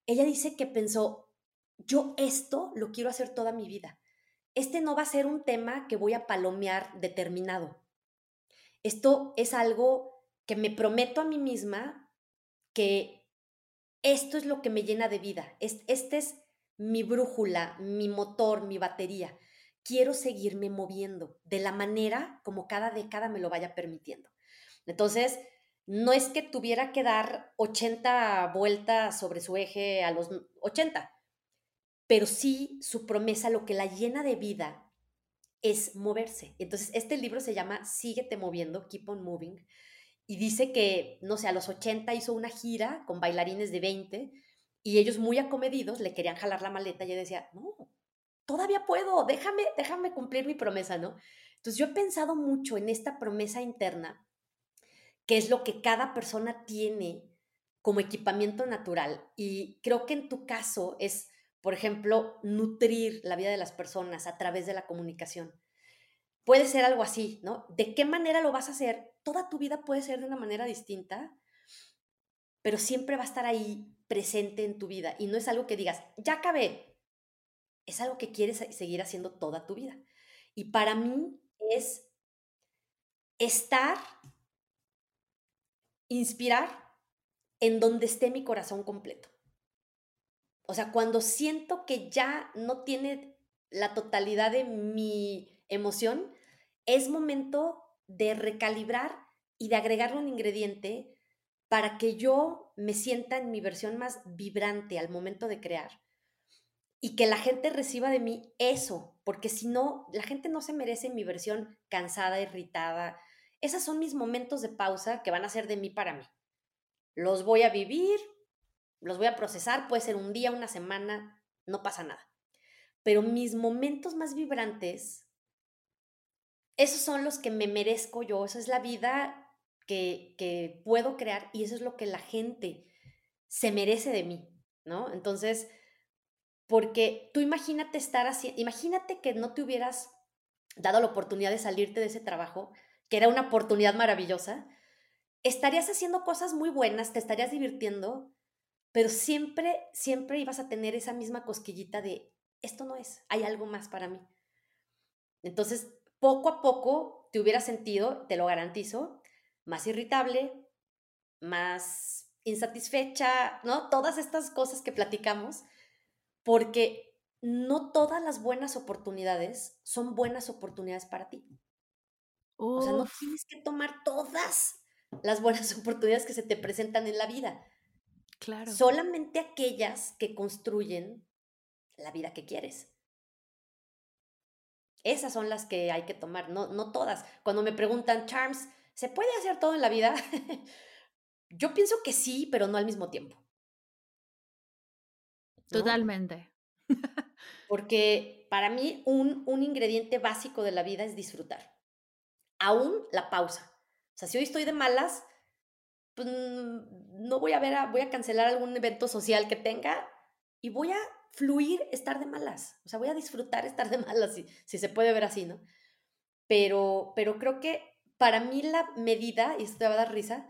ella dice que pensó, yo esto lo quiero hacer toda mi vida. Este no va a ser un tema que voy a palomear determinado. Esto es algo que me prometo a mí misma que esto es lo que me llena de vida. Este es mi brújula, mi motor, mi batería quiero seguirme moviendo de la manera como cada década me lo vaya permitiendo. Entonces, no es que tuviera que dar 80 vueltas sobre su eje a los 80, pero sí su promesa, lo que la llena de vida es moverse. Entonces, este libro se llama Síguete moviendo, Keep on Moving, y dice que, no sé, a los 80 hizo una gira con bailarines de 20 y ellos muy acomedidos le querían jalar la maleta y ella decía, no, todavía puedo, déjame, déjame cumplir mi promesa, ¿no? Entonces yo he pensado mucho en esta promesa interna, que es lo que cada persona tiene como equipamiento natural. Y creo que en tu caso es, por ejemplo, nutrir la vida de las personas a través de la comunicación. Puede ser algo así, ¿no? ¿De qué manera lo vas a hacer? Toda tu vida puede ser de una manera distinta, pero siempre va a estar ahí presente en tu vida. Y no es algo que digas, ya acabé. Es algo que quieres seguir haciendo toda tu vida. Y para mí es estar, inspirar en donde esté mi corazón completo. O sea, cuando siento que ya no tiene la totalidad de mi emoción, es momento de recalibrar y de agregarle un ingrediente para que yo me sienta en mi versión más vibrante al momento de crear y que la gente reciba de mí eso, porque si no, la gente no se merece mi versión cansada, irritada. Esos son mis momentos de pausa que van a ser de mí para mí. Los voy a vivir, los voy a procesar, puede ser un día, una semana, no pasa nada. Pero mis momentos más vibrantes, esos son los que me merezco yo, esa es la vida que, que puedo crear y eso es lo que la gente se merece de mí, ¿no? Entonces, porque tú imagínate estar así, imagínate que no te hubieras dado la oportunidad de salirte de ese trabajo, que era una oportunidad maravillosa, estarías haciendo cosas muy buenas, te estarías divirtiendo, pero siempre, siempre ibas a tener esa misma cosquillita de, esto no es, hay algo más para mí. Entonces, poco a poco te hubieras sentido, te lo garantizo, más irritable, más insatisfecha, ¿no? Todas estas cosas que platicamos porque no todas las buenas oportunidades son buenas oportunidades para ti. O sea, no tienes que tomar todas las buenas oportunidades que se te presentan en la vida. Claro. Solamente aquellas que construyen la vida que quieres. Esas son las que hay que tomar, no, no todas. Cuando me preguntan, Charms, ¿se puede hacer todo en la vida? Yo pienso que sí, pero no al mismo tiempo. Totalmente. Porque para mí un, un ingrediente básico de la vida es disfrutar. Aún la pausa. O sea, si hoy estoy de malas, pues no voy a ver, a, voy a cancelar algún evento social que tenga y voy a fluir estar de malas. O sea, voy a disfrutar estar de malas, si, si se puede ver así, ¿no? Pero, pero creo que para mí la medida, y esto te va a dar risa,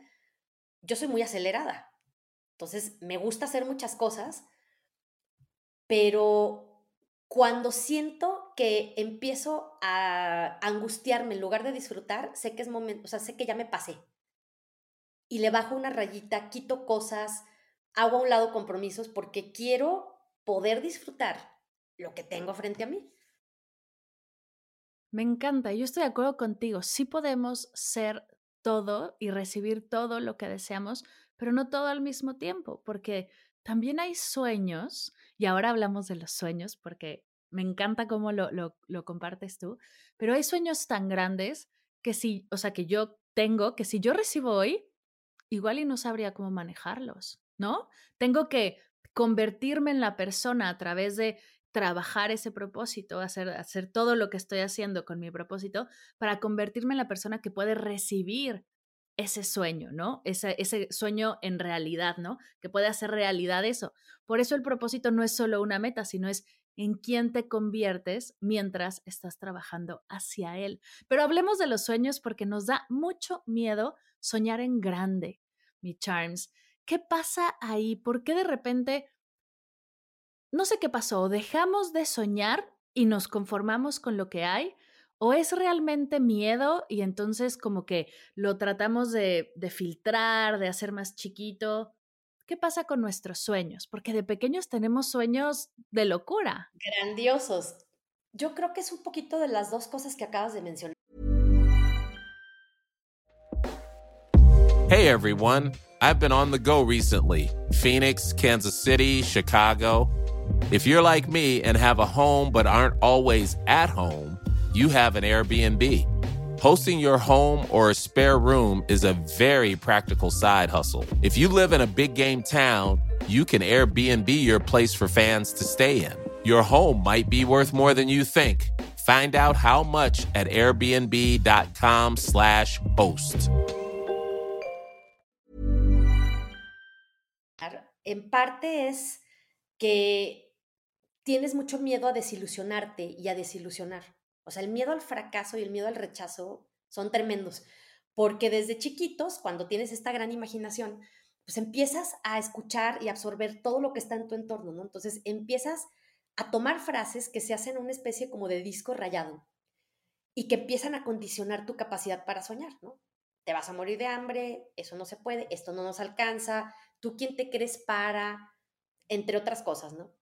yo soy muy acelerada. Entonces, me gusta hacer muchas cosas, pero cuando siento que empiezo a angustiarme en lugar de disfrutar, sé que es momento, o sea, sé que ya me pasé. Y le bajo una rayita, quito cosas, hago a un lado compromisos porque quiero poder disfrutar lo que tengo frente a mí. Me encanta, yo estoy de acuerdo contigo. Sí podemos ser todo y recibir todo lo que deseamos, pero no todo al mismo tiempo, porque también hay sueños y ahora hablamos de los sueños porque me encanta cómo lo, compartes tú, pero hay sueños tan grandes que si, o sea, que yo tengo, que si yo recibo hoy, igual y no sabría cómo manejarlos, ¿no? Tengo que convertirme en la persona a través de trabajar ese propósito, hacer, hacer todo lo que estoy haciendo con mi propósito para convertirme en la persona que puede recibir ese sueño, ¿no? Ese, ese sueño en realidad, ¿no? Que puede hacer realidad eso. Por eso el propósito no es solo una meta, sino es en quién te conviertes mientras estás trabajando hacia él. Pero hablemos de los sueños porque nos da mucho miedo soñar en grande, mi Charms. ¿Qué pasa ahí? ¿Por qué de repente, no sé qué pasó, dejamos de soñar y nos conformamos con lo que hay? ¿O es realmente miedo y entonces como que lo tratamos de, filtrar, de hacer más chiquito? ¿Qué pasa con nuestros sueños? Porque de pequeños tenemos sueños de locura. Grandiosos. Yo creo que es un poquito de las dos cosas que acabas de mencionar. Hey everyone, I've been on the go recently. Phoenix, Kansas City, Chicago. If you're like me and have a home but aren't always at home, you have an Airbnb. Hosting your home or a spare room is a very practical side hustle. If you live in a big game town, you can Airbnb your place for fans to stay in. Your home might be worth more than you think. Find out how much at airbnb.com/slash host. En parte es que tienes mucho miedo a desilusionarte y a desilusionar. O sea, el miedo al fracaso y el miedo al rechazo son tremendos, porque desde chiquitos, cuando tienes esta gran imaginación, pues empiezas a escuchar y absorber todo lo que está en tu entorno, ¿no? Entonces empiezas a tomar frases que se hacen una especie como de disco rayado y que empiezan a condicionar tu capacidad para soñar, ¿no? Te vas a morir de hambre, eso no se puede, esto no nos alcanza, tú quién te crees para, entre otras cosas, ¿no?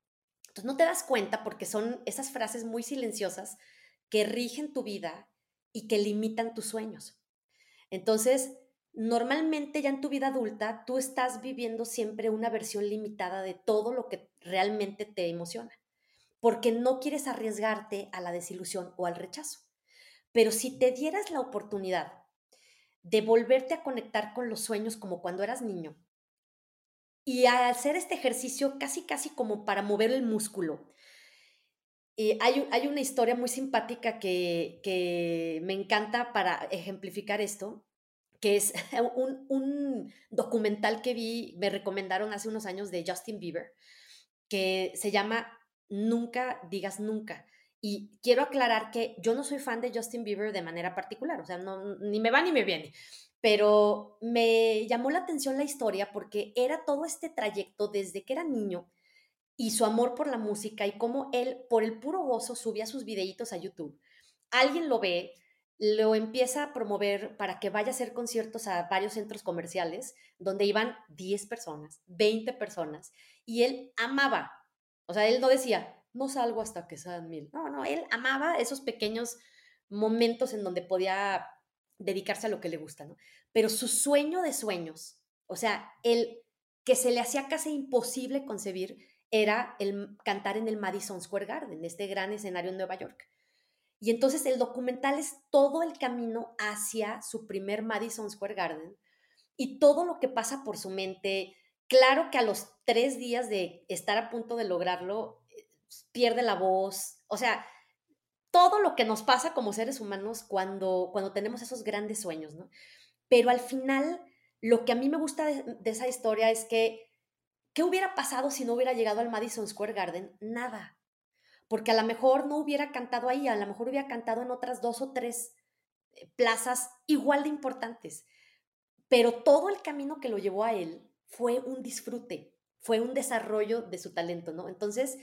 Entonces no te das cuenta porque son esas frases muy silenciosas que rigen tu vida y que limitan tus sueños. Entonces, normalmente ya en tu vida adulta, tú estás viviendo siempre una versión limitada de todo lo que realmente te emociona, porque no quieres arriesgarte a la desilusión o al rechazo. Pero si te dieras la oportunidad de volverte a conectar con los sueños como cuando eras niño, y hacer este ejercicio casi, casi como para mover el músculo, y hay, hay, una historia muy simpática que, que, me encanta para ejemplificar esto, que es un, un, documental que vi, me recomendaron hace unos años de Justin Bieber, que se llama Nunca digas nunca. Y quiero aclarar que yo no soy fan de Justin Bieber de manera particular, o sea, no, ni me va ni me viene, pero me llamó la atención la historia porque era todo este trayecto desde que era niño y su amor por la música y cómo él, por el puro gozo, subía sus videitos a YouTube. Alguien lo ve, lo empieza a promover para que vaya a hacer conciertos a varios centros comerciales donde iban 10 personas, 20 personas, y él amaba, o sea, él no decía, no salgo hasta que sean mil, no, no, él amaba esos pequeños momentos en donde podía dedicarse a lo que le gusta, ¿no? Pero su sueño de sueños, o sea, el que se le hacía casi imposible concebir, era el cantar en el Madison Square Garden, este gran escenario en Nueva York. Y entonces el documental es todo el camino hacia su primer Madison Square Garden y todo lo que pasa por su mente. Claro que a los tres días de estar a punto de lograrlo, eh, pierde la voz. O sea, todo lo que nos pasa como seres humanos cuando, cuando tenemos esos grandes sueños, ¿no? Pero al final, lo que a mí me gusta de esa historia es que ¿Qué hubiera pasado si no hubiera llegado al Madison Square Garden? Nada. Porque a lo mejor no hubiera cantado ahí, a lo mejor hubiera cantado en otras dos o tres eh, plazas igual de importantes. Pero todo el camino que lo llevó a él fue un disfrute, fue un desarrollo de su talento, ¿no? Entonces,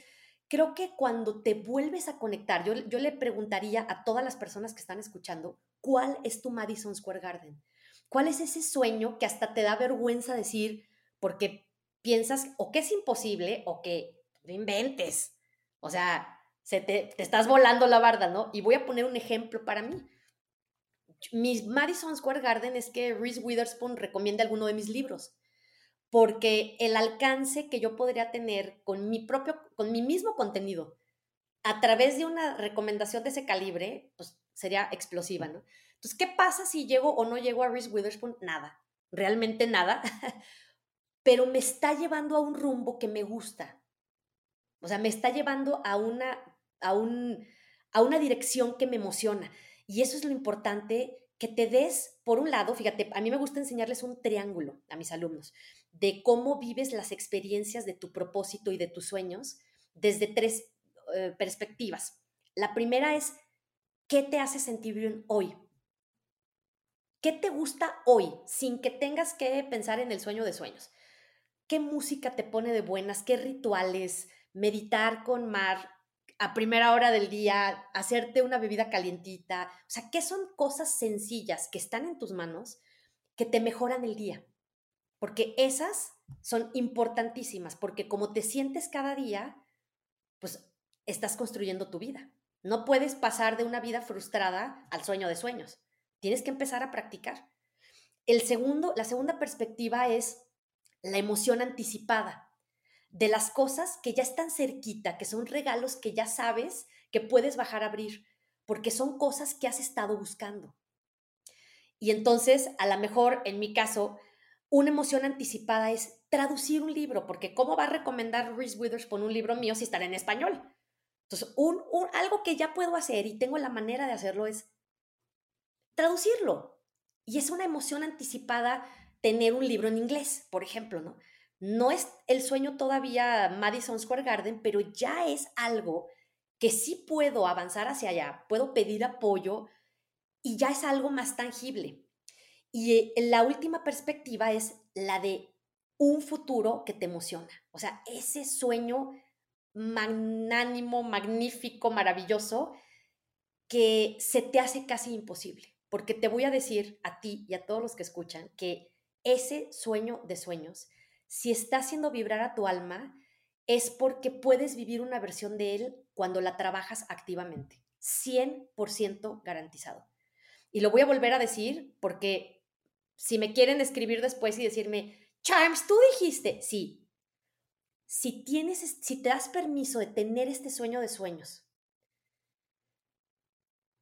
creo que cuando te vuelves a conectar, yo, yo le preguntaría a todas las personas que están escuchando, ¿cuál es tu Madison Square Garden? ¿Cuál es ese sueño que hasta te da vergüenza decir, porque piensas o que es imposible o que no inventes. O sea, se te, estás volando la barda, ¿no? Y voy a poner un ejemplo para mí. Mi Madison Square Garden es que Reese Witherspoon recomienda alguno de mis libros, porque el alcance que yo podría tener con mi propio, con mi mismo contenido, a través de una recomendación de ese calibre, pues sería explosiva, ¿no? Entonces, ¿qué pasa si llego o no llego a Reese Witherspoon? Nada, realmente nada, pero me está llevando a un rumbo que me gusta. O sea, me está llevando a una, a un, a una dirección que me emociona. Y eso es lo importante, que te des, por un lado, fíjate, a mí me gusta enseñarles un triángulo a mis alumnos de cómo vives las experiencias de tu propósito y de tus sueños desde tres eh, perspectivas. La primera es, ¿qué te hace sentir bien hoy? ¿Qué te gusta hoy sin que tengas que pensar en el sueño de sueños? Qué música te pone de buenas, qué rituales, meditar con mar a primera hora del día, hacerte una bebida calientita, o sea, qué son cosas sencillas que están en tus manos que te mejoran el día. Porque esas son importantísimas, porque como te sientes cada día, pues estás construyendo tu vida. No puedes pasar de una vida frustrada al sueño de sueños. Tienes que empezar a practicar. El segundo, la segunda perspectiva es la emoción anticipada de las cosas que ya están cerquita, que son regalos que ya sabes que puedes bajar a abrir, porque son cosas que has estado buscando. Y entonces, a lo mejor, en mi caso, una emoción anticipada es traducir un libro, porque ¿cómo va a recomendar Reese Witherspoon un libro mío si está en español? Entonces, un, algo que ya puedo hacer y tengo la manera de hacerlo es traducirlo. Y es una emoción anticipada tener un libro en inglés, por ejemplo, ¿no? No es el sueño todavía Madison Square Garden, pero ya es algo que sí puedo avanzar hacia allá, puedo pedir apoyo y ya es algo más tangible. Y eh, la última perspectiva es la de un futuro que te emociona. O sea, ese sueño magnánimo, magnífico, maravilloso, que se te hace casi imposible. Porque te voy a decir a ti y a todos los que escuchan que ese sueño de sueños, si está haciendo vibrar a tu alma, es porque puedes vivir una versión de él cuando la trabajas activamente. 100% garantizado. Y lo voy a volver a decir porque si me quieren escribir después y decirme, Charms, tú dijiste, sí. Si tienes, si te das permiso de tener este sueño de sueños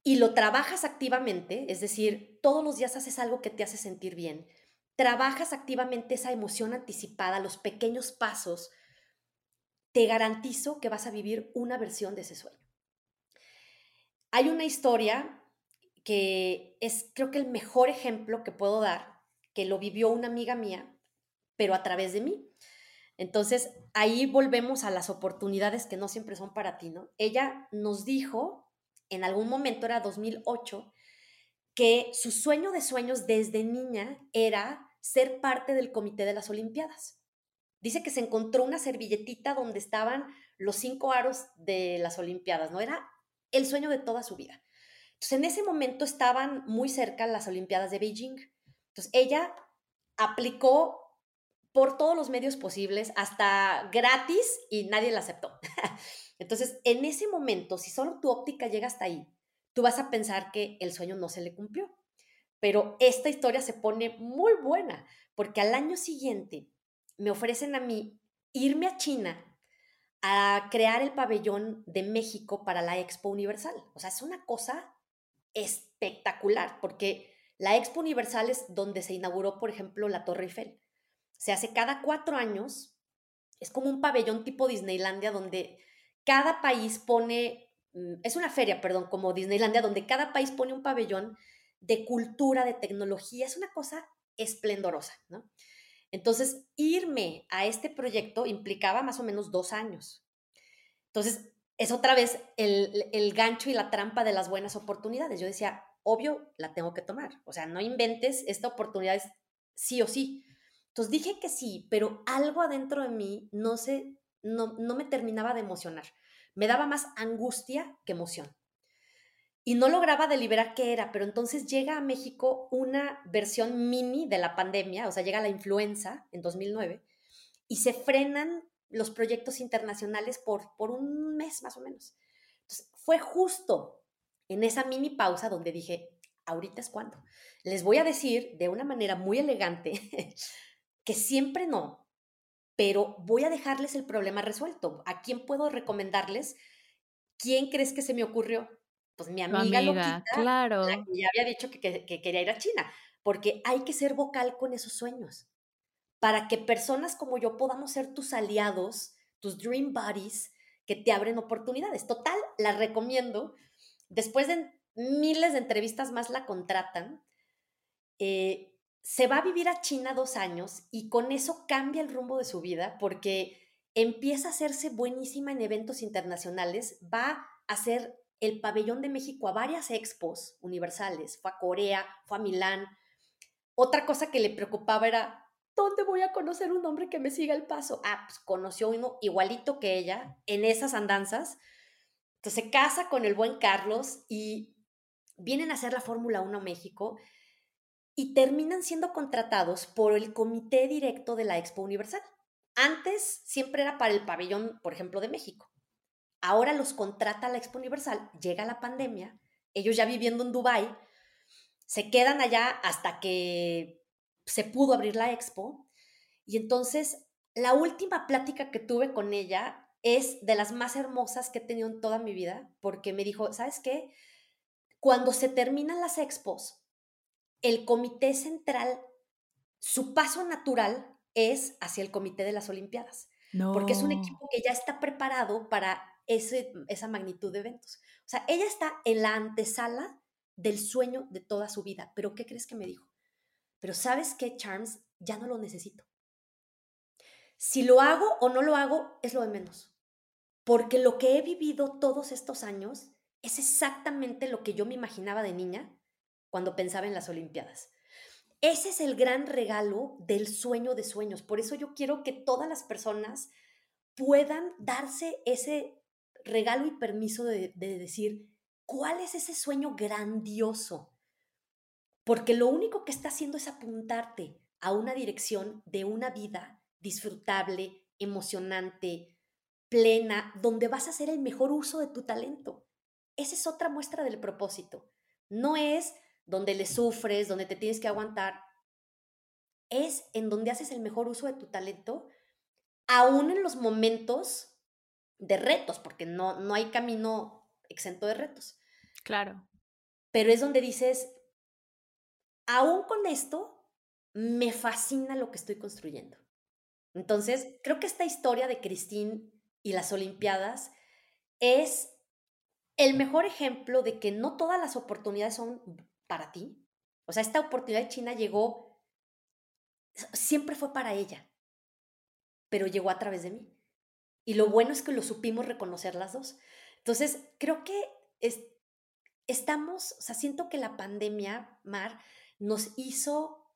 y lo trabajas activamente, es decir, todos los días haces algo que te hace sentir bien, trabajas activamente esa emoción anticipada, los pequeños pasos, te garantizo que vas a vivir una versión de ese sueño. Hay una historia que es creo que el mejor ejemplo que puedo dar, que lo vivió una amiga mía, pero a través de mí. Entonces, ahí volvemos a las oportunidades que no siempre son para ti, ¿no? Ella nos dijo, en algún momento era 2008, que su sueño de sueños desde niña era ser parte del comité de las Olimpiadas. Dice que se encontró una servilletita donde estaban los cinco aros de las Olimpiadas, ¿no? Era el sueño de toda su vida. Entonces, en ese momento estaban muy cerca las Olimpiadas de Beijing. Entonces, ella aplicó por todos los medios posibles, hasta gratis, y nadie la aceptó. Entonces, en ese momento, si solo tu óptica llega hasta ahí, tú vas a pensar que el sueño no se le cumplió. Pero esta historia se pone muy buena, porque al año siguiente me ofrecen a mí irme a China a crear el pabellón de México para la Expo Universal. O sea, es una cosa espectacular, porque la Expo Universal es donde se inauguró, por ejemplo, la Torre Eiffel. Se hace cada cuatro años, es como un pabellón tipo Disneylandia, donde cada país pone, mm, es una feria, perdón, como Disneylandia, donde cada país pone un pabellón de cultura, de tecnología, es una cosa esplendorosa, ¿no? Entonces, irme a este proyecto implicaba más o menos dos años. Entonces, es otra vez el, gancho y la trampa de las buenas oportunidades. Yo decía, obvio, la tengo que tomar. O sea, no inventes, esta oportunidad es sí o sí. Entonces dije que sí, pero algo adentro de mí no, se, no, no me terminaba de emocionar. Me daba más angustia que emoción. Y no lograba deliberar qué era, pero entonces llega a México una versión mini de la pandemia, o sea, llega la influenza en 2009, y se frenan los proyectos internacionales por, por un mes más o menos. Entonces, fue justo en esa mini pausa donde dije, ahorita es cuando. Les voy a decir de una manera muy elegante que siempre no, pero voy a dejarles el problema resuelto. ¿A quién puedo recomendarles? ¿Quién crees que se me ocurrió? Pues mi amiga, Loquita, claro. la que ya había dicho que, que quería ir a China, porque hay que ser vocal con esos sueños para que personas como yo podamos ser tus aliados, tus dream buddies, que te abren oportunidades. Total, la recomiendo. Después de miles de entrevistas más la contratan. Eh, se va a vivir a China dos años y con eso cambia el rumbo de su vida porque empieza a hacerse buenísima en eventos internacionales, va a hacer el pabellón de México a varias expos universales, fue a Corea, fue a Milán. Otra cosa que le preocupaba era, ¿dónde voy a conocer un hombre que me siga el paso? Ah, pues conoció uno igualito que ella en esas andanzas. Entonces se casa con el buen Carlos y vienen a hacer la Fórmula 1 a México y terminan siendo contratados por el comité directo de la Expo Universal. Antes siempre era para el pabellón, por ejemplo, de México. Ahora los contrata la Expo Universal, llega la pandemia, ellos ya viviendo en Dubái, se quedan allá hasta que se pudo abrir la expo. Y entonces, la última plática que tuve con ella es de las más hermosas que he tenido en toda mi vida, porque me dijo, ¿sabes qué? Cuando se terminan las expos, el comité central, su paso natural es hacia el comité de las Olimpiadas. Porque es un equipo que ya está preparado para esa magnitud de eventos. O sea, ella está en la antesala del sueño de toda su vida. Pero ¿qué crees que me dijo? Pero sabes qué, Charms, ya no lo necesito. Si lo hago o no lo hago es lo de menos. Porque lo que he vivido todos estos años es exactamente lo que yo me imaginaba de niña cuando pensaba en las Olimpiadas. Ese es el gran regalo del sueño de sueños. Por eso yo quiero que todas las personas puedan darse ese regalo y permiso de, decir, ¿cuál es ese sueño grandioso? Porque lo único que está haciendo es apuntarte a una dirección de una vida disfrutable, emocionante, plena, donde vas a hacer el mejor uso de tu talento. Esa es otra muestra del propósito. No es donde le sufres, donde te tienes que aguantar, es en donde haces el mejor uso de tu talento, aún en los momentos de retos, porque no, no hay camino exento de retos. Claro. Pero es donde dices, aún con esto, me fascina lo que estoy construyendo. Entonces, creo que esta historia de Christine y las Olimpiadas es el mejor ejemplo de que no todas las oportunidades son para ti. O sea, esta oportunidad de China llegó, siempre fue para ella, pero llegó a través de mí. Y lo bueno es que lo supimos reconocer las dos. Entonces, creo que estamos, o sea, siento que la pandemia, Mar, nos hizo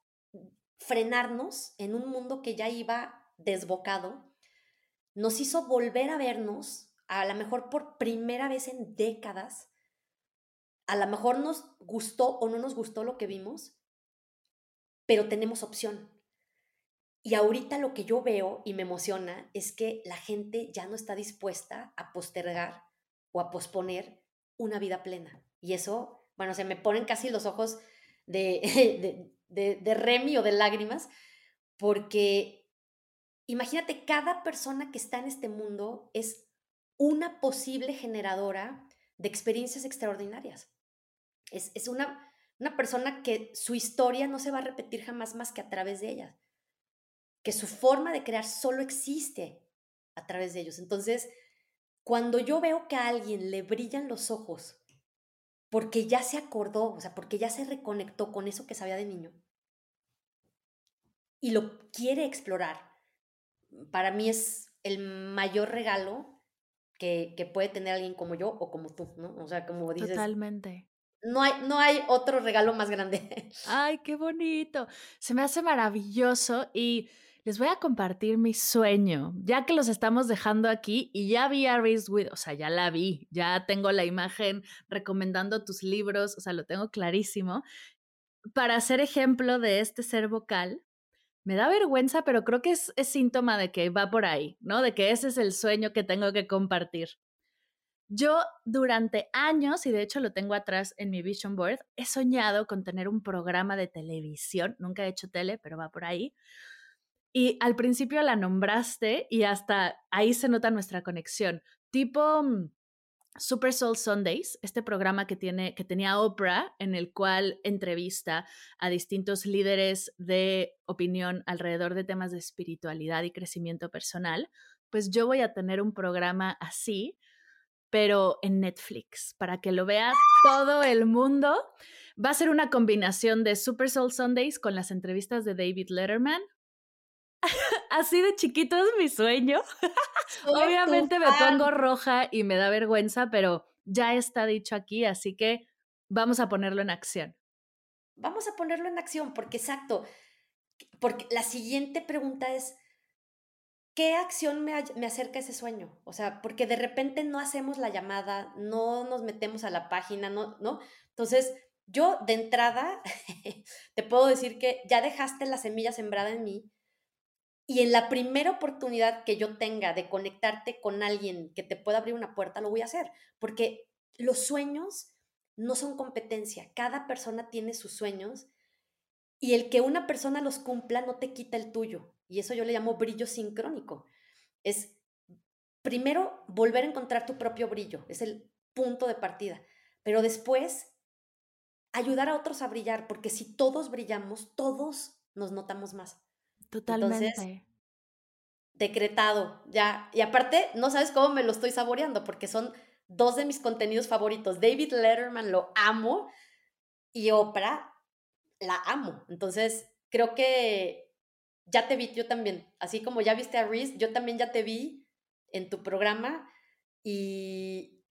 frenarnos en un mundo que ya iba desbocado, nos hizo volver a vernos, a lo mejor por primera vez en décadas, a lo mejor nos gustó o no nos gustó lo que vimos, pero tenemos opción. Y ahorita lo que yo veo y me emociona es que la gente ya no está dispuesta a postergar o a posponer una vida plena. Y eso, bueno, se me ponen casi los ojos de, de, de, Remy o de lágrimas, porque imagínate, cada persona que está en este mundo es una posible generadora de experiencias extraordinarias. Es, una, una persona que su historia no se va a repetir jamás más que a través de ella, que su forma de crear solo existe a través de ellos. Entonces, cuando yo veo que a alguien le brillan los ojos porque ya se acordó, o sea, porque ya se reconectó con eso que sabía de niño y lo quiere explorar, para mí es el mayor regalo que, que, puede tener alguien como yo o como tú, ¿no? O sea, como dices. Totalmente. No hay, no hay otro regalo más grande. Ay, qué bonito. Se me hace maravilloso y les voy a compartir mi sueño, ya que los estamos dejando aquí y ya vi a Reese With, o sea, ya la vi, ya tengo la imagen recomendando tus libros, o sea, lo tengo clarísimo. Para ser ejemplo de este ser vocal, me da vergüenza, pero creo que es, es síntoma de que va por ahí, ¿no? De que ese es el sueño que tengo que compartir. Yo durante años, y de hecho lo tengo atrás en mi vision board, he soñado con tener un programa de televisión. Nunca he hecho tele, pero va por ahí. Y al principio la nombraste y hasta ahí se nota nuestra conexión. Tipo mm, Super Soul Sundays, este programa que, tiene, que tenía Oprah, en el cual entrevista a distintos líderes de opinión alrededor de temas de espiritualidad y crecimiento personal, pues yo voy a tener un programa así pero en Netflix, para que lo vea todo el mundo. Va a ser una combinación de Super Soul Sundays con las entrevistas de David Letterman. Así de chiquito es mi sueño. Obviamente me pongo roja y me da vergüenza, pero ya está dicho aquí, así que vamos a ponerlo en acción. Vamos a ponerlo en acción, porque exacto, porque la siguiente pregunta es, ¿qué acción me, acerca a ese sueño? O sea, porque de repente no hacemos la llamada, no nos metemos a la página, ¿no? ¿no? Entonces, yo de entrada te puedo decir que ya dejaste la semilla sembrada en mí y en la primera oportunidad que yo tenga de conectarte con alguien que te pueda abrir una puerta, lo voy a hacer, porque los sueños no son competencia, cada persona tiene sus sueños y el que una persona los cumpla no te quita el tuyo. Y eso yo le llamo brillo sincrónico. Es primero volver a encontrar tu propio brillo, es el punto de partida. Pero después, ayudar a otros a brillar, porque si todos brillamos, todos nos notamos más. Totalmente. decretado, ya. Y aparte, no sabes cómo me lo estoy saboreando, porque son dos de mis contenidos favoritos. David Letterman lo amo y Oprah la amo. Entonces, creo que ya te vi yo también. Así como ya viste a Reese, yo también ya te vi en tu programa y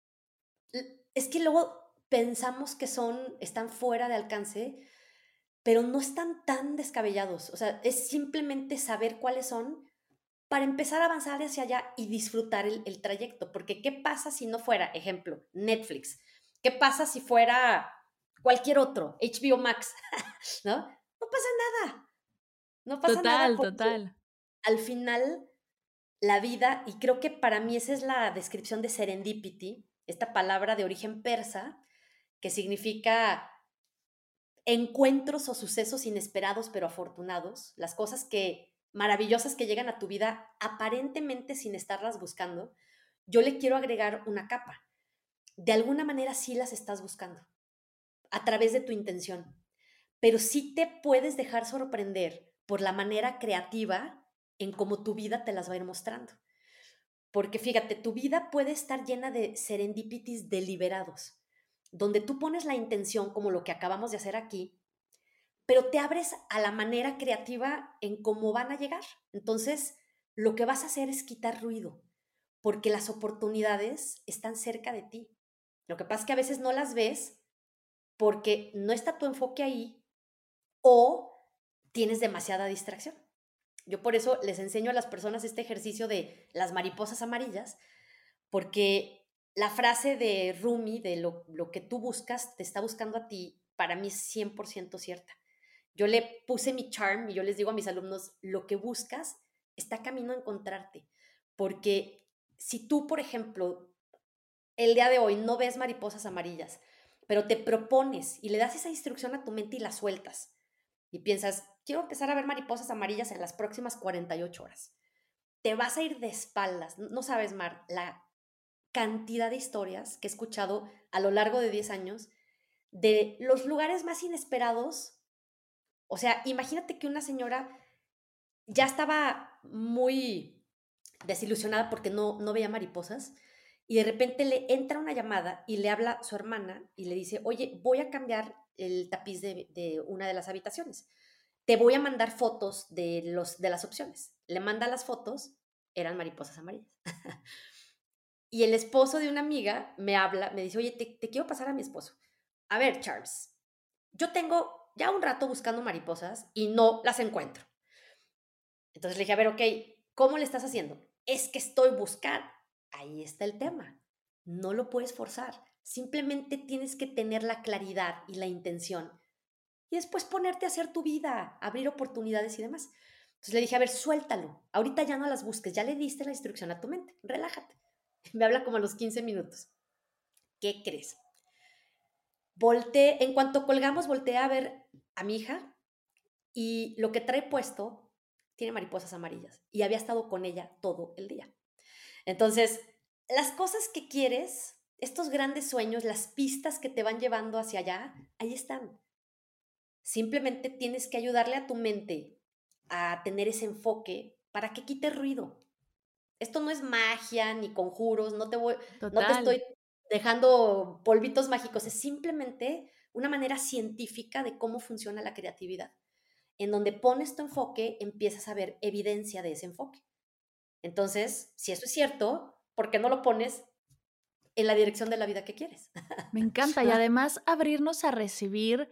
es que luego pensamos que son, están fuera de alcance, pero no están tan descabellados. O sea, es simplemente saber cuáles son para empezar a avanzar hacia allá y disfrutar el, el trayecto. Porque ¿qué pasa si no fuera, ejemplo, Netflix? ¿Qué pasa si fuera cualquier otro, HBO Max? ¿No? No pasa nada. No pasa nada. Total, total. Al final, la vida, y creo que para mí esa es la descripción de serendipity, esta palabra de origen persa, que significa encuentros o sucesos inesperados pero afortunados, las cosas que maravillosas que llegan a tu vida aparentemente sin estarlas buscando, yo le quiero agregar una capa. De alguna manera sí las estás buscando, a través de tu intención, pero sí te puedes dejar sorprender por la manera creativa en cómo tu vida te las va a ir mostrando. Porque fíjate, tu vida puede estar llena de serendipities deliberados donde tú pones la intención como lo que acabamos de hacer aquí, pero te abres a la manera creativa en cómo van a llegar. Entonces, lo que vas a hacer es quitar ruido, porque las oportunidades están cerca de ti. Lo que pasa es que a veces no las ves porque no está tu enfoque ahí o tienes demasiada distracción. Yo por eso les enseño a las personas este ejercicio de las mariposas amarillas, porque la frase de Rumi, de lo, que tú buscas, te está buscando a ti, para mí es 100% cierta. Yo le puse mi charm y yo les digo a mis alumnos, lo que buscas está camino a encontrarte. Porque si tú, por ejemplo, el día de hoy no ves mariposas amarillas, pero te propones y le das esa instrucción a tu mente y la sueltas y piensas, quiero empezar a ver mariposas amarillas en las próximas 48 horas. Te vas a ir de espaldas. No sabes, Mar, la cantidad de historias que he escuchado a lo largo de 10 años de los lugares más inesperados. O sea, imagínate que una señora ya estaba muy desilusionada porque no, no veía mariposas y de repente le entra una llamada y le habla su hermana y le dice, oye, voy a cambiar el tapiz de, una de las habitaciones. Te voy a mandar fotos de, los, de las opciones. Le manda las fotos, eran mariposas amarillas. Y el esposo de una amiga me habla, me dice, oye, te, quiero pasar a mi esposo. A ver, Charles, yo tengo ya un rato buscando mariposas y no las encuentro. Entonces le dije, a ver, ok, ¿cómo le estás haciendo? Es que estoy buscando. Ahí está el tema. No lo puedes forzar. Simplemente tienes que tener la claridad y la intención. Y después ponerte a hacer tu vida, abrir oportunidades y demás. Entonces le dije, a ver, suéltalo. Ahorita ya no las busques, ya le diste la instrucción a tu mente. Relájate. Me habla como a los 15 minutos. ¿Qué crees? Volté, en cuanto colgamos, volteé a ver a mi hija y lo que trae puesto tiene mariposas amarillas y había estado con ella todo el día. Entonces, las cosas que quieres, estos grandes sueños, las pistas que te van llevando hacia allá, ahí están. Simplemente tienes que ayudarle a tu mente a tener ese enfoque para que quite ruido esto no es magia ni conjuros, no te voy, no te estoy dejando polvitos mágicos, es simplemente una manera científica de cómo funciona la creatividad. En donde pones tu enfoque, empiezas a ver evidencia de ese enfoque. Entonces, si eso es cierto, ¿por qué no lo pones en la dirección de la vida que quieres? Me encanta y además abrirnos a recibir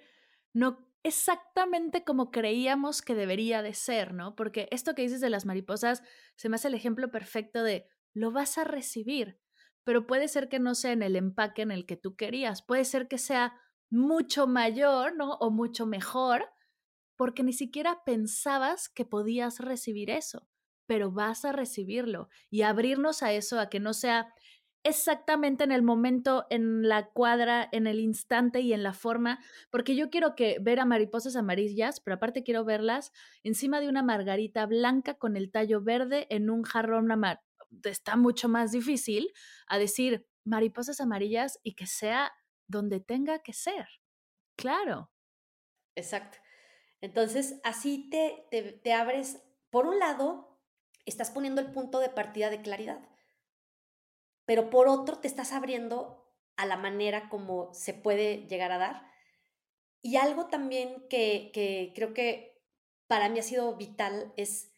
no exactamente como creíamos que debería de ser, ¿no? Porque esto que dices de las mariposas se me hace el ejemplo perfecto de lo vas a recibir, pero puede ser que no sea en el empaque en el que tú querías, puede ser que sea mucho mayor, ¿no? O mucho mejor, porque ni siquiera pensabas que podías recibir eso, pero vas a recibirlo y abrirnos a eso, a que no sea exactamente en el momento, en la cuadra, en el instante y en la forma, porque yo quiero que ver a mariposas amarillas, pero aparte quiero verlas encima de una margarita blanca con el tallo verde en un jarrón amar. Está mucho más difícil a decir mariposas amarillas y que sea donde tenga que ser. Claro. Exacto. Entonces, así te, te, abres, por un lado, estás poniendo el punto de partida de claridad, pero por otro te estás abriendo a la manera como se puede llegar a dar. Y algo también que, que creo que para mí ha sido vital es,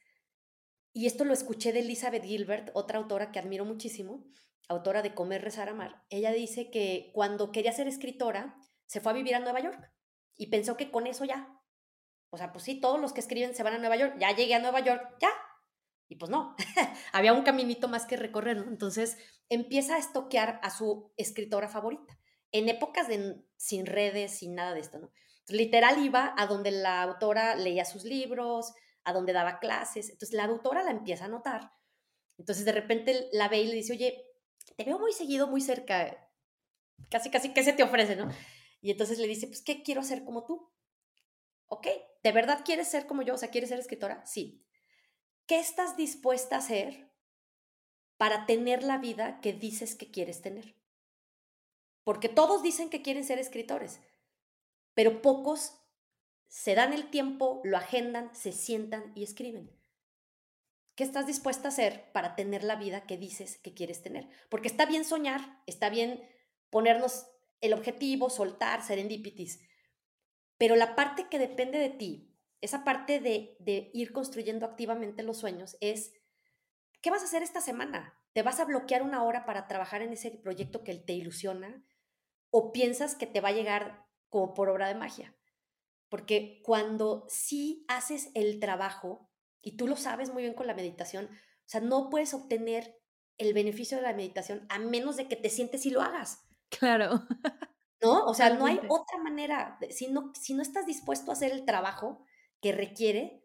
y esto lo escuché de Elizabeth Gilbert, otra autora que admiro muchísimo, autora de Comer, Rezar, Amar. Ella dice que cuando quería ser escritora, se fue a vivir a Nueva York y pensó que con eso ya, o sea, pues sí, todos los que escriben se van a Nueva York, ya llegué a Nueva York, ya. Y pues no, había un caminito más que recorrer, ¿no? Entonces empieza a estoquear a su escritora favorita, en épocas de, sin redes, sin nada de esto, ¿no? literal iba a donde la autora leía sus libros, a donde daba clases. Entonces la autora la empieza a notar. Entonces de repente la ve y le dice, oye, te veo muy seguido, muy cerca, casi, casi, ¿qué se te ofrece, no? Y entonces le dice, pues, ¿qué quiero hacer como tú? Ok, ¿de verdad quieres ser como yo? O sea, ¿quieres ser escritora? Sí. ¿Qué estás dispuesta a hacer para tener la vida que dices que quieres tener? Porque todos dicen que quieren ser escritores, pero pocos se dan el tiempo, lo agendan, se sientan y escriben. ¿Qué estás dispuesta a hacer para tener la vida que dices que quieres tener? Porque está bien soñar, está bien ponernos el objetivo, soltar, serendipitis, pero la parte que depende de ti, esa parte de, de ir construyendo activamente los sueños es, ¿qué vas a hacer esta semana? ¿Te vas a bloquear una hora para trabajar en ese proyecto que te ilusiona? ¿O piensas que te va a llegar como por obra de magia? Porque cuando sí haces el trabajo, y tú lo sabes muy bien con la meditación, o sea, no puedes obtener el beneficio de la meditación a menos de que te sientes y lo hagas. Claro. ¿no? O sea, no hay otra manera. Si no, si no estás dispuesto a hacer el trabajo que requiere,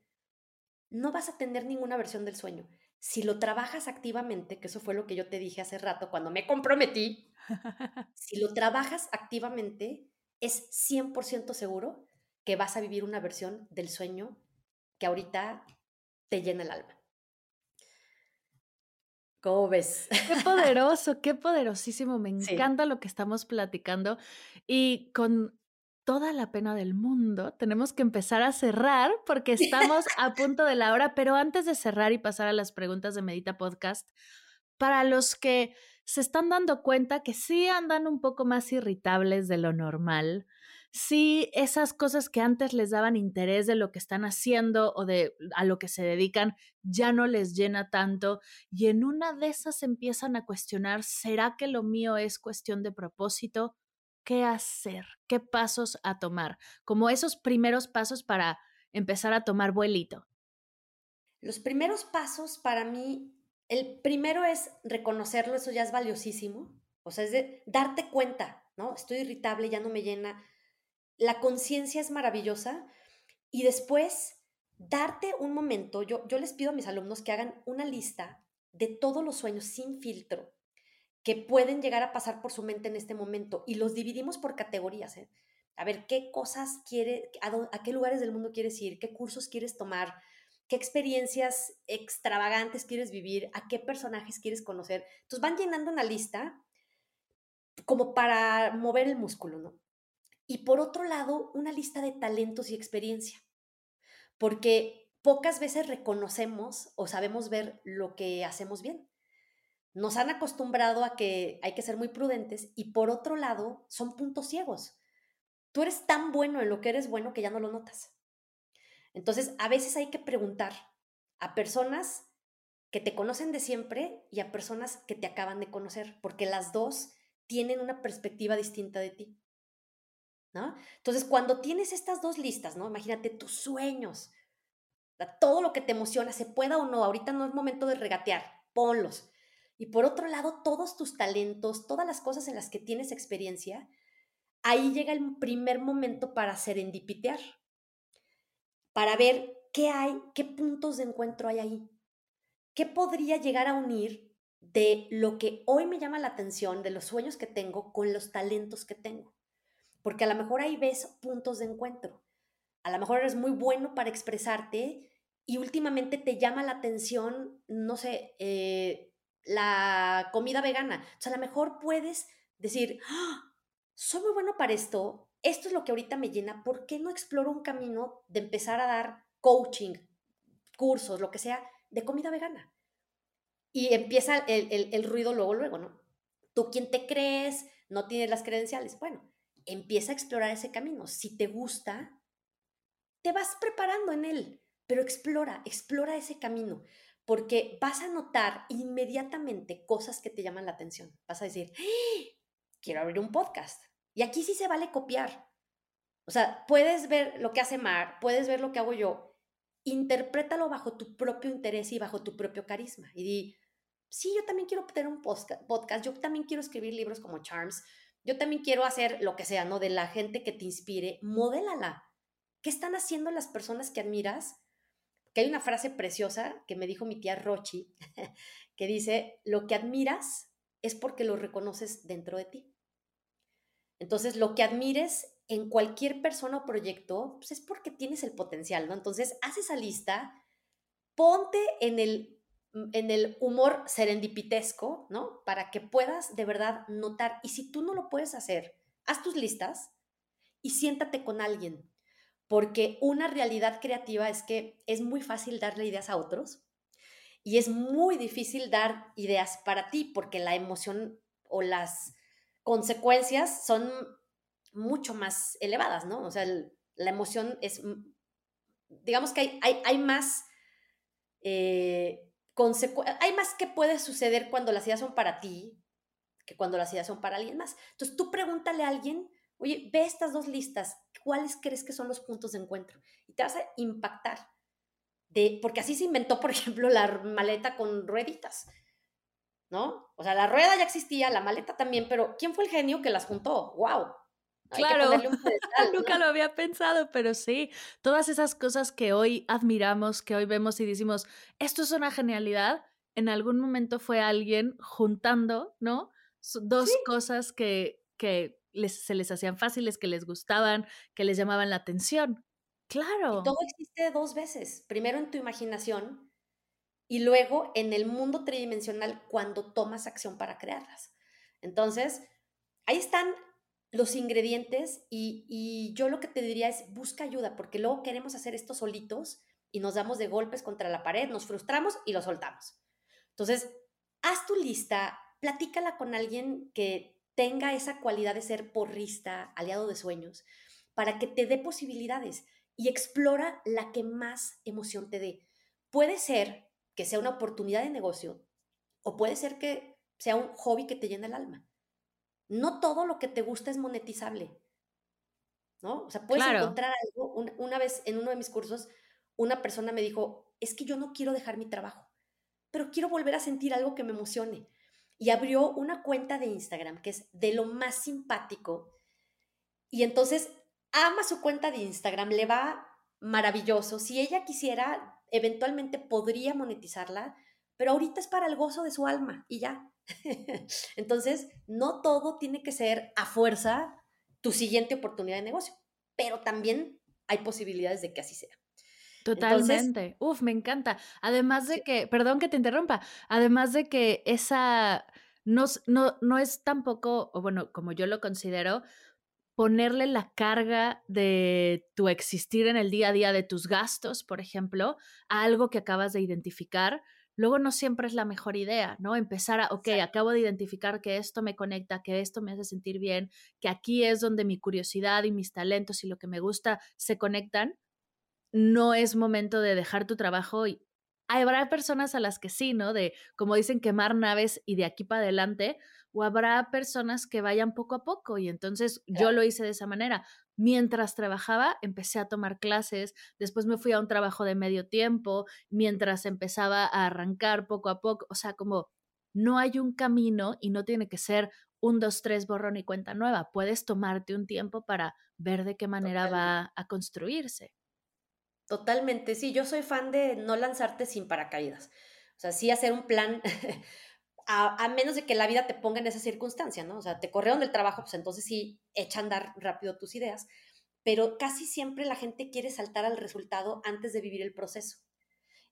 no vas a tener ninguna versión del sueño. Si lo trabajas activamente, que eso fue lo que yo te dije hace rato cuando me comprometí, si lo trabajas activamente, es 100% seguro que vas a vivir una versión del sueño que ahorita te llena el alma. ¿Cómo ves? Qué poderoso, qué poderosísimo. Me encanta lo que estamos platicando. Y con toda la pena del mundo, tenemos que empezar a cerrar porque estamos a punto de la hora. Pero antes de cerrar y pasar a las preguntas de Medita Podcast, para los que se están dando cuenta que sí andan un poco más irritables de lo normal, si esas cosas que antes les daban interés de lo que están haciendo o de a lo que se dedican ya no les llena tanto y en una de esas empiezan a cuestionar, ¿será que lo mío es cuestión de propósito? ¿Qué hacer? ¿Qué pasos a tomar? Como esos primeros pasos para empezar a tomar vuelito. Los primeros pasos para mí, el primero es reconocerlo, eso ya es valiosísimo. O sea, es darte cuenta, ¿no? Estoy irritable, ya no me llena la conciencia es maravillosa y después darte un momento, yo, yo les pido a mis alumnos que hagan una lista de todos los sueños sin filtro que pueden llegar a pasar por su mente en este momento y los dividimos por categorías. ¿eh? A ver, ¿qué cosas quiere, a, qué lugares del mundo quieres ir, qué cursos quieres tomar, qué experiencias extravagantes quieres vivir, a qué personajes quieres conocer? Entonces van llenando una lista como para mover el músculo, ¿no? Y por otro lado, una lista de talentos y experiencia, porque pocas veces reconocemos o sabemos ver lo que hacemos bien. Nos han acostumbrado a que hay que ser muy prudentes y por otro lado, son puntos ciegos. Tú eres tan bueno en lo que eres bueno que ya no lo notas. Entonces, a veces hay que preguntar a personas que te conocen de siempre y a personas que te acaban de conocer, porque las dos tienen una perspectiva distinta de ti. Entonces, cuando tienes estas dos listas, ¿no? Imagínate tus sueños, todo lo que te emociona, se pueda o no, ahorita no es momento de regatear, ponlos. Y por otro lado, todos tus talentos, todas las cosas en las que tienes experiencia, ahí llega el primer momento para serendipitear, para ver qué hay, qué puntos de encuentro hay ahí, qué podría llegar a unir de lo que hoy me llama la atención, de los sueños que tengo, con los talentos que tengo porque a lo mejor ahí ves puntos de encuentro. A lo mejor eres muy bueno para expresarte y últimamente te llama la atención, no sé, eh, la comida vegana. O sea, a lo mejor puedes decir, ¡Ah! soy muy bueno para esto, esto es lo que ahorita me llena, ¿por qué no exploro un camino de empezar a dar coaching, cursos, lo que sea, de comida vegana? Y empieza el, el ruido luego, luego, ¿no? ¿Tú quién te crees? ¿No tienes las credenciales? Bueno, empieza a explorar ese camino. Si te gusta, te vas preparando en él, pero explora, explora ese camino, porque vas a notar inmediatamente cosas que te llaman la atención. Vas a decir, ¡Ah! quiero abrir un podcast. Y aquí sí se vale copiar. O sea, puedes ver lo que hace Mar, puedes ver lo que hago yo, interprétalo bajo tu propio interés y bajo tu propio carisma. Y di, sí, yo también quiero tener un podcast, yo también quiero escribir libros como Charms, yo también quiero hacer lo que sea, ¿no? De la gente que te inspire, modélala. ¿Qué están haciendo las personas que admiras? Que hay una frase preciosa que me dijo mi tía Rochi, que dice, lo que admiras es porque lo reconoces dentro de ti. Entonces, lo que admires en cualquier persona o proyecto, pues es porque tienes el potencial, ¿no? Entonces, haz esa lista, ponte en el, mm, en el humor serendipitesco, ¿no? Para que puedas de verdad notar. Y si tú no lo puedes hacer, haz tus listas y siéntate con alguien. Porque una realidad creativa es que es muy fácil darle ideas a otros y es muy difícil dar ideas para ti porque la emoción o las consecuencias son mucho más elevadas, ¿no? O sea, la emoción es, digamos que hay, hay, hay más, eh, hay más que puede suceder cuando las ideas son para ti que cuando las ideas son para alguien más. Entonces, tú pregúntale a alguien, oye, ve estas dos listas, ¿cuáles crees que son los puntos de encuentro? Y te vas a impactar. De, porque así se inventó, por ejemplo, la maleta con rueditas. ¿no? O sea, la rueda ya existía, la maleta también, pero ¿quién fue el genio que las juntó? ¡Wow! claro, nunca lo había pensado, pero sí, todas esas cosas que hoy admiramos, que hoy vemos y decimos, esto es una genialidad, en algún momento fue alguien juntando, ¿no? Dos cosas que, que les, se les hacían fáciles, que les gustaban, que les llamaban la atención. Claro. todo existe dos veces. Primero en tu imaginación y luego en el mundo tridimensional cuando tomas acción para crearlas. Entonces, ahí están los ingredientes y, yo lo que te diría es busca ayuda, porque luego queremos hacer esto solitos y nos damos de golpes contra la pared, nos frustramos y lo soltamos. Entonces, haz tu lista, platícala con alguien que tenga esa cualidad de ser porrista, aliado de sueños, para que te dé posibilidades y explora la que más emoción te dé. Puede ser que sea una oportunidad de negocio o puede ser que sea un hobby que te llena el alma. No todo lo que te gusta es monetizable. ¿No? O sea, puedes encontrar algo. una vez en uno de mis cursos, una persona me dijo, es que yo no quiero dejar mi trabajo, pero quiero volver a sentir algo que me emocione. Y abrió una cuenta de Instagram que es de lo más simpático. Y entonces ama su cuenta de Instagram, le va maravilloso. Si ella quisiera eventualmente podría monetizarla, pero ahorita es para el gozo de su alma y ya. Entonces, no todo tiene que ser a fuerza tu siguiente oportunidad de negocio, pero también hay posibilidades de que así sea. Totalmente. Uf, me encanta. Además de que, perdón que te interrumpa, además de que esa no, no, no es tampoco, o bueno, como yo lo considero, ponerle la carga de tu existir en el día a día, de tus gastos, por ejemplo, a algo que acabas de identificar, luego no siempre es la mejor idea, ¿no? Empezar a, ok, acabo de identificar que esto me conecta, que esto me hace sentir bien, que aquí es donde mi curiosidad y mis talentos y lo que me gusta se conectan. No es momento de dejar tu trabajo y habrá personas a las que sí, ¿no? De, como dicen, quemar naves y de aquí para adelante, o habrá personas que vayan poco a poco y entonces yo lo hice de esa manera. Mientras trabajaba, empecé a tomar clases, después me fui a un trabajo de medio tiempo, mientras empezaba a arrancar poco a poco, o sea, como no hay un camino y no tiene que ser un, dos, tres, borrón y cuenta nueva. Puedes tomarte un tiempo para ver de qué manera va a construirse. Totalmente, sí, yo soy fan de no lanzarte sin paracaídas. O sea, sí hacer un plan a, menos de que la vida te ponga en esa circunstancia, ¿no? O sea, te corrieron del trabajo, pues entonces sí, echa a andar rápido tus ideas, pero casi siempre la gente quiere saltar al resultado antes de vivir el proceso.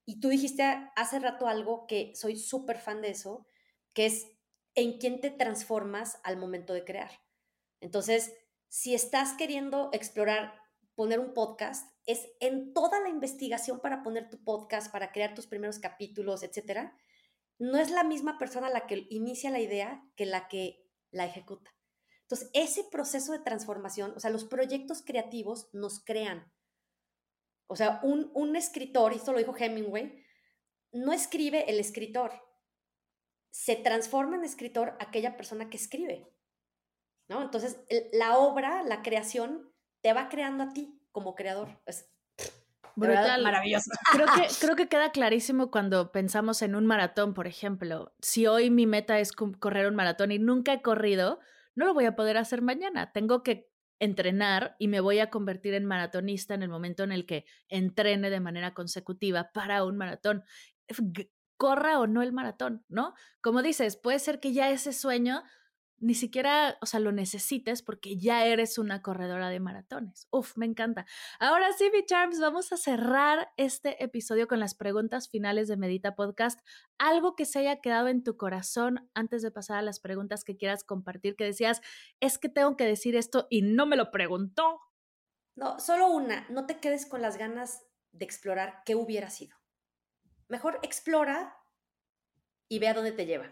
Y tú dijiste hace rato algo que soy súper fan de eso, que es en quién te transformas al momento de crear. Entonces, si estás queriendo explorar, poner un podcast, es en toda la investigación para poner tu podcast, para crear tus primeros capítulos, etcétera, no es la misma persona la que inicia la idea que la que la ejecuta. Entonces, ese proceso de transformación, o sea, los proyectos creativos nos crean. O sea, un, un escritor, y esto lo dijo Hemingway, no escribe el escritor, se transforma en escritor aquella persona que escribe. ¿no? Entonces, la obra, la creación, te va creando a ti como creador. Es Brutal. Maravilloso. Creo que, creo que queda clarísimo cuando pensamos en un maratón, por ejemplo. Si hoy mi meta es correr un maratón y nunca he corrido, no lo voy a poder hacer mañana. Tengo que entrenar y me voy a convertir en maratonista en el momento en el que entrene de manera consecutiva para un maratón. Corra o no el maratón, ¿no? Como dices, puede ser que ya ese sueño ni siquiera, o sea, lo necesites porque ya eres una corredora de maratones. Uf, me encanta. Ahora sí, mi Charms, vamos a cerrar este episodio con las preguntas finales de Medita Podcast. Algo que se haya quedado en tu corazón antes de pasar a las preguntas que quieras compartir, que decías, es que tengo que decir esto y no me lo preguntó. No, solo una, no te quedes con las ganas de explorar qué hubiera sido. Mejor explora y ve a dónde te lleva.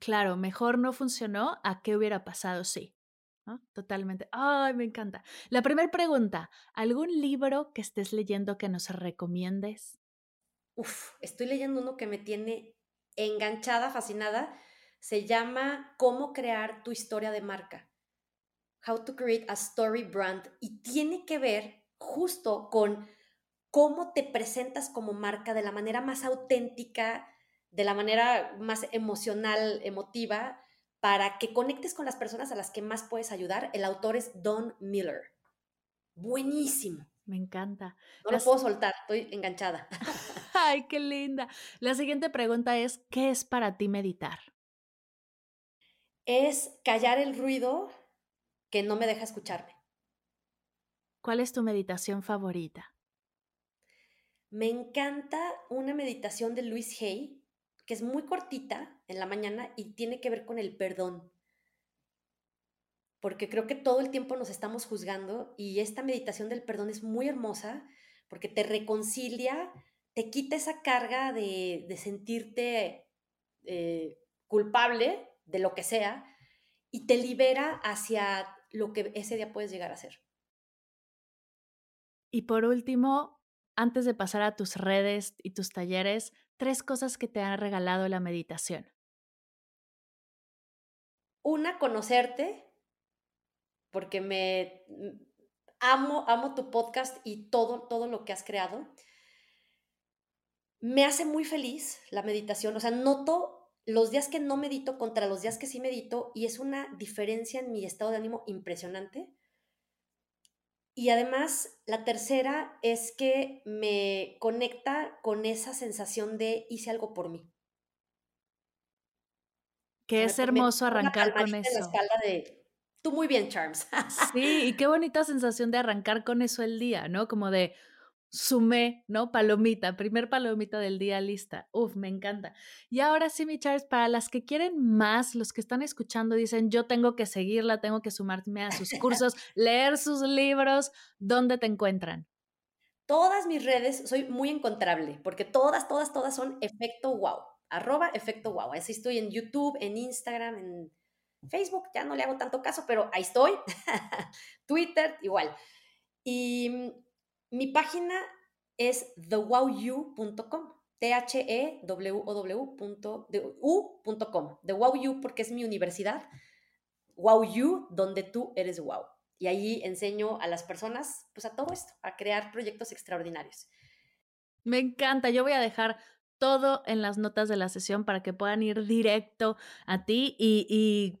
Claro, mejor no funcionó a qué hubiera pasado sí. Totalmente. Ay, me encanta. La primera pregunta, ¿algún libro que estés leyendo que nos recomiendes? Uf, estoy leyendo uno que me tiene enganchada, fascinada. Se llama Cómo crear tu historia de marca. How to create a story brand. Y tiene que ver justo con cómo te presentas como marca de la manera más auténtica, de la manera más emocional, emotiva, para que conectes con las personas a las que más puedes ayudar. El autor es Don Miller. Buenísimo. Me encanta. No lo puedo soltar, estoy enganchada. Ay, qué linda. La siguiente pregunta es, ¿qué es para ti meditar? Es callar el ruido que no me deja escucharme. ¿Cuál es tu meditación favorita? Me encanta una meditación de Luis Hay que es muy cortita en la mañana y tiene que ver con el perdón. Porque creo que todo el tiempo nos estamos juzgando y esta meditación del perdón es muy hermosa porque te reconcilia, te quita esa carga de, sentirte eh, culpable de lo que sea y te libera hacia lo que ese día puedes llegar a ser. Y por último, antes de pasar a tus redes y tus talleres, tres cosas que te ha regalado la meditación. Una, conocerte, porque me mm, amo, amo tu podcast y todo, todo lo que has creado. Me hace muy feliz la meditación, o sea, noto los días que no medito contra los días que sí medito y es una diferencia en mi estado de ánimo impresionante. Y además, la tercera es que me conecta con esa sensación de hice algo por mí. Que es hermoso arrancar con eso. de, tú muy bien, Charms. Sí, y qué bonita sensación de arrancar con eso el día, ¿no? Como de, sumé, ¿no? Palomita, primer palomita del día lista. Uf, me encanta. Y ahora sí, mi Charles, para las que quieren más, los que están escuchando dicen, yo tengo que seguirla, tengo que sumarme a sus cursos, leer sus libros, ¿dónde te encuentran? Todas mis redes, soy muy encontrable, porque todas, todas, todas son efecto wow, arroba efecto wow. Así estoy en YouTube, en Instagram, en Facebook, ya no le hago tanto caso, pero ahí estoy. Twitter, igual. Y mi página es thewowyou.com. T-H-E-W-O-W.com. The Wow You porque es mi universidad. Wow You, donde tú eres wow. Y ahí enseño a las personas, pues a todo esto, a crear proyectos extraordinarios. Me encanta. Yo voy a dejar todo en las notas de la sesión para que puedan ir directo a ti y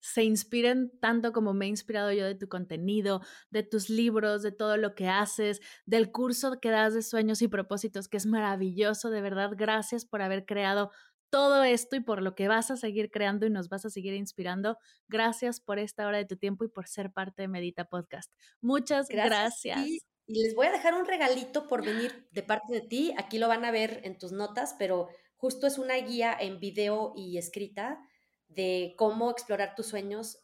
se inspiren tanto como me he inspirado yo de tu contenido, de tus libros, de todo lo que haces, del curso que das de sueños y propósitos, que es maravilloso, de verdad, gracias por haber creado todo esto y por lo que vas a seguir creando y nos vas a seguir inspirando. Gracias por esta hora de tu tiempo y por ser parte de Medita Podcast. Muchas gracias. Y, y les voy a dejar un regalito por venir de parte de ti. Aquí lo van a ver en tus notas, pero justo es una guía en video y escrita de cómo explorar tus sueños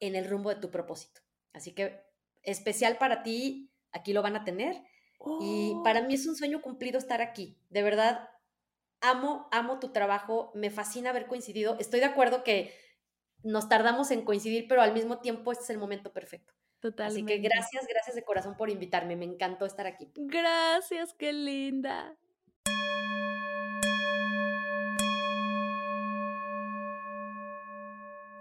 en el rumbo de tu propósito. Así que especial para ti, aquí lo van a tener. Y para mí es un sueño cumplido estar aquí. De verdad, amo, amo tu trabajo, me fascina haber coincidido. Estoy de acuerdo que nos tardamos en coincidir, pero al mismo tiempo este es el momento perfecto. Totalmente. Así que gracias, gracias de corazón por invitarme. Me encantó estar aquí. Gracias, qué linda.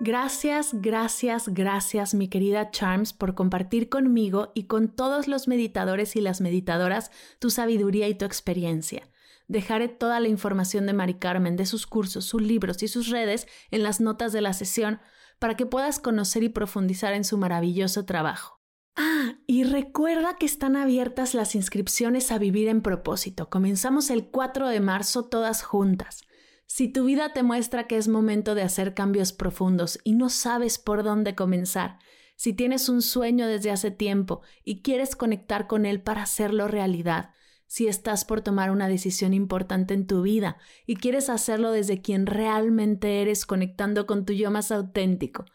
Gracias, gracias, gracias, mi querida Charms, por compartir conmigo y con todos los meditadores y las meditadoras tu sabiduría y tu experiencia. Dejaré toda la información de Mari Carmen, de sus cursos, sus libros y sus redes en las notas de la sesión para que puedas conocer y profundizar en su maravilloso trabajo. Ah, y recuerda que están abiertas las inscripciones a Vivir en Propósito. Comenzamos el 4 de marzo todas juntas. Si tu vida te muestra que es momento de hacer cambios profundos y no sabes por dónde comenzar, si tienes un sueño desde hace tiempo y quieres conectar con él para hacerlo realidad, si estás por tomar una decisión importante en tu vida y quieres hacerlo desde quien realmente eres conectando con tu yo más auténtico,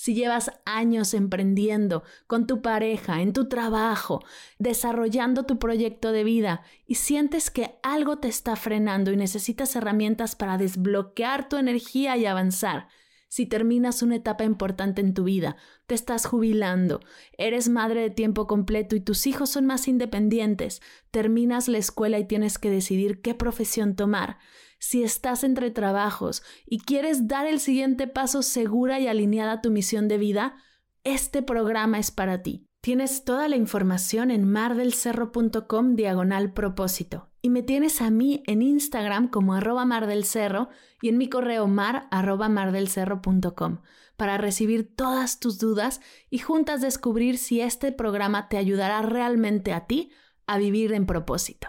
si llevas años emprendiendo con tu pareja, en tu trabajo, desarrollando tu proyecto de vida y sientes que algo te está frenando y necesitas herramientas para desbloquear tu energía y avanzar, si terminas una etapa importante en tu vida, te estás jubilando, eres madre de tiempo completo y tus hijos son más independientes, terminas la escuela y tienes que decidir qué profesión tomar, si estás entre trabajos y quieres dar el siguiente paso segura y alineada a tu misión de vida, este programa es para ti. Tienes toda la información en mardelcerro.com diagonal propósito y me tienes a mí en Instagram como arroba mardelcerro y en mi correo mar arroba mardelcerro.com para recibir todas tus dudas y juntas descubrir si este programa te ayudará realmente a ti a vivir en propósito.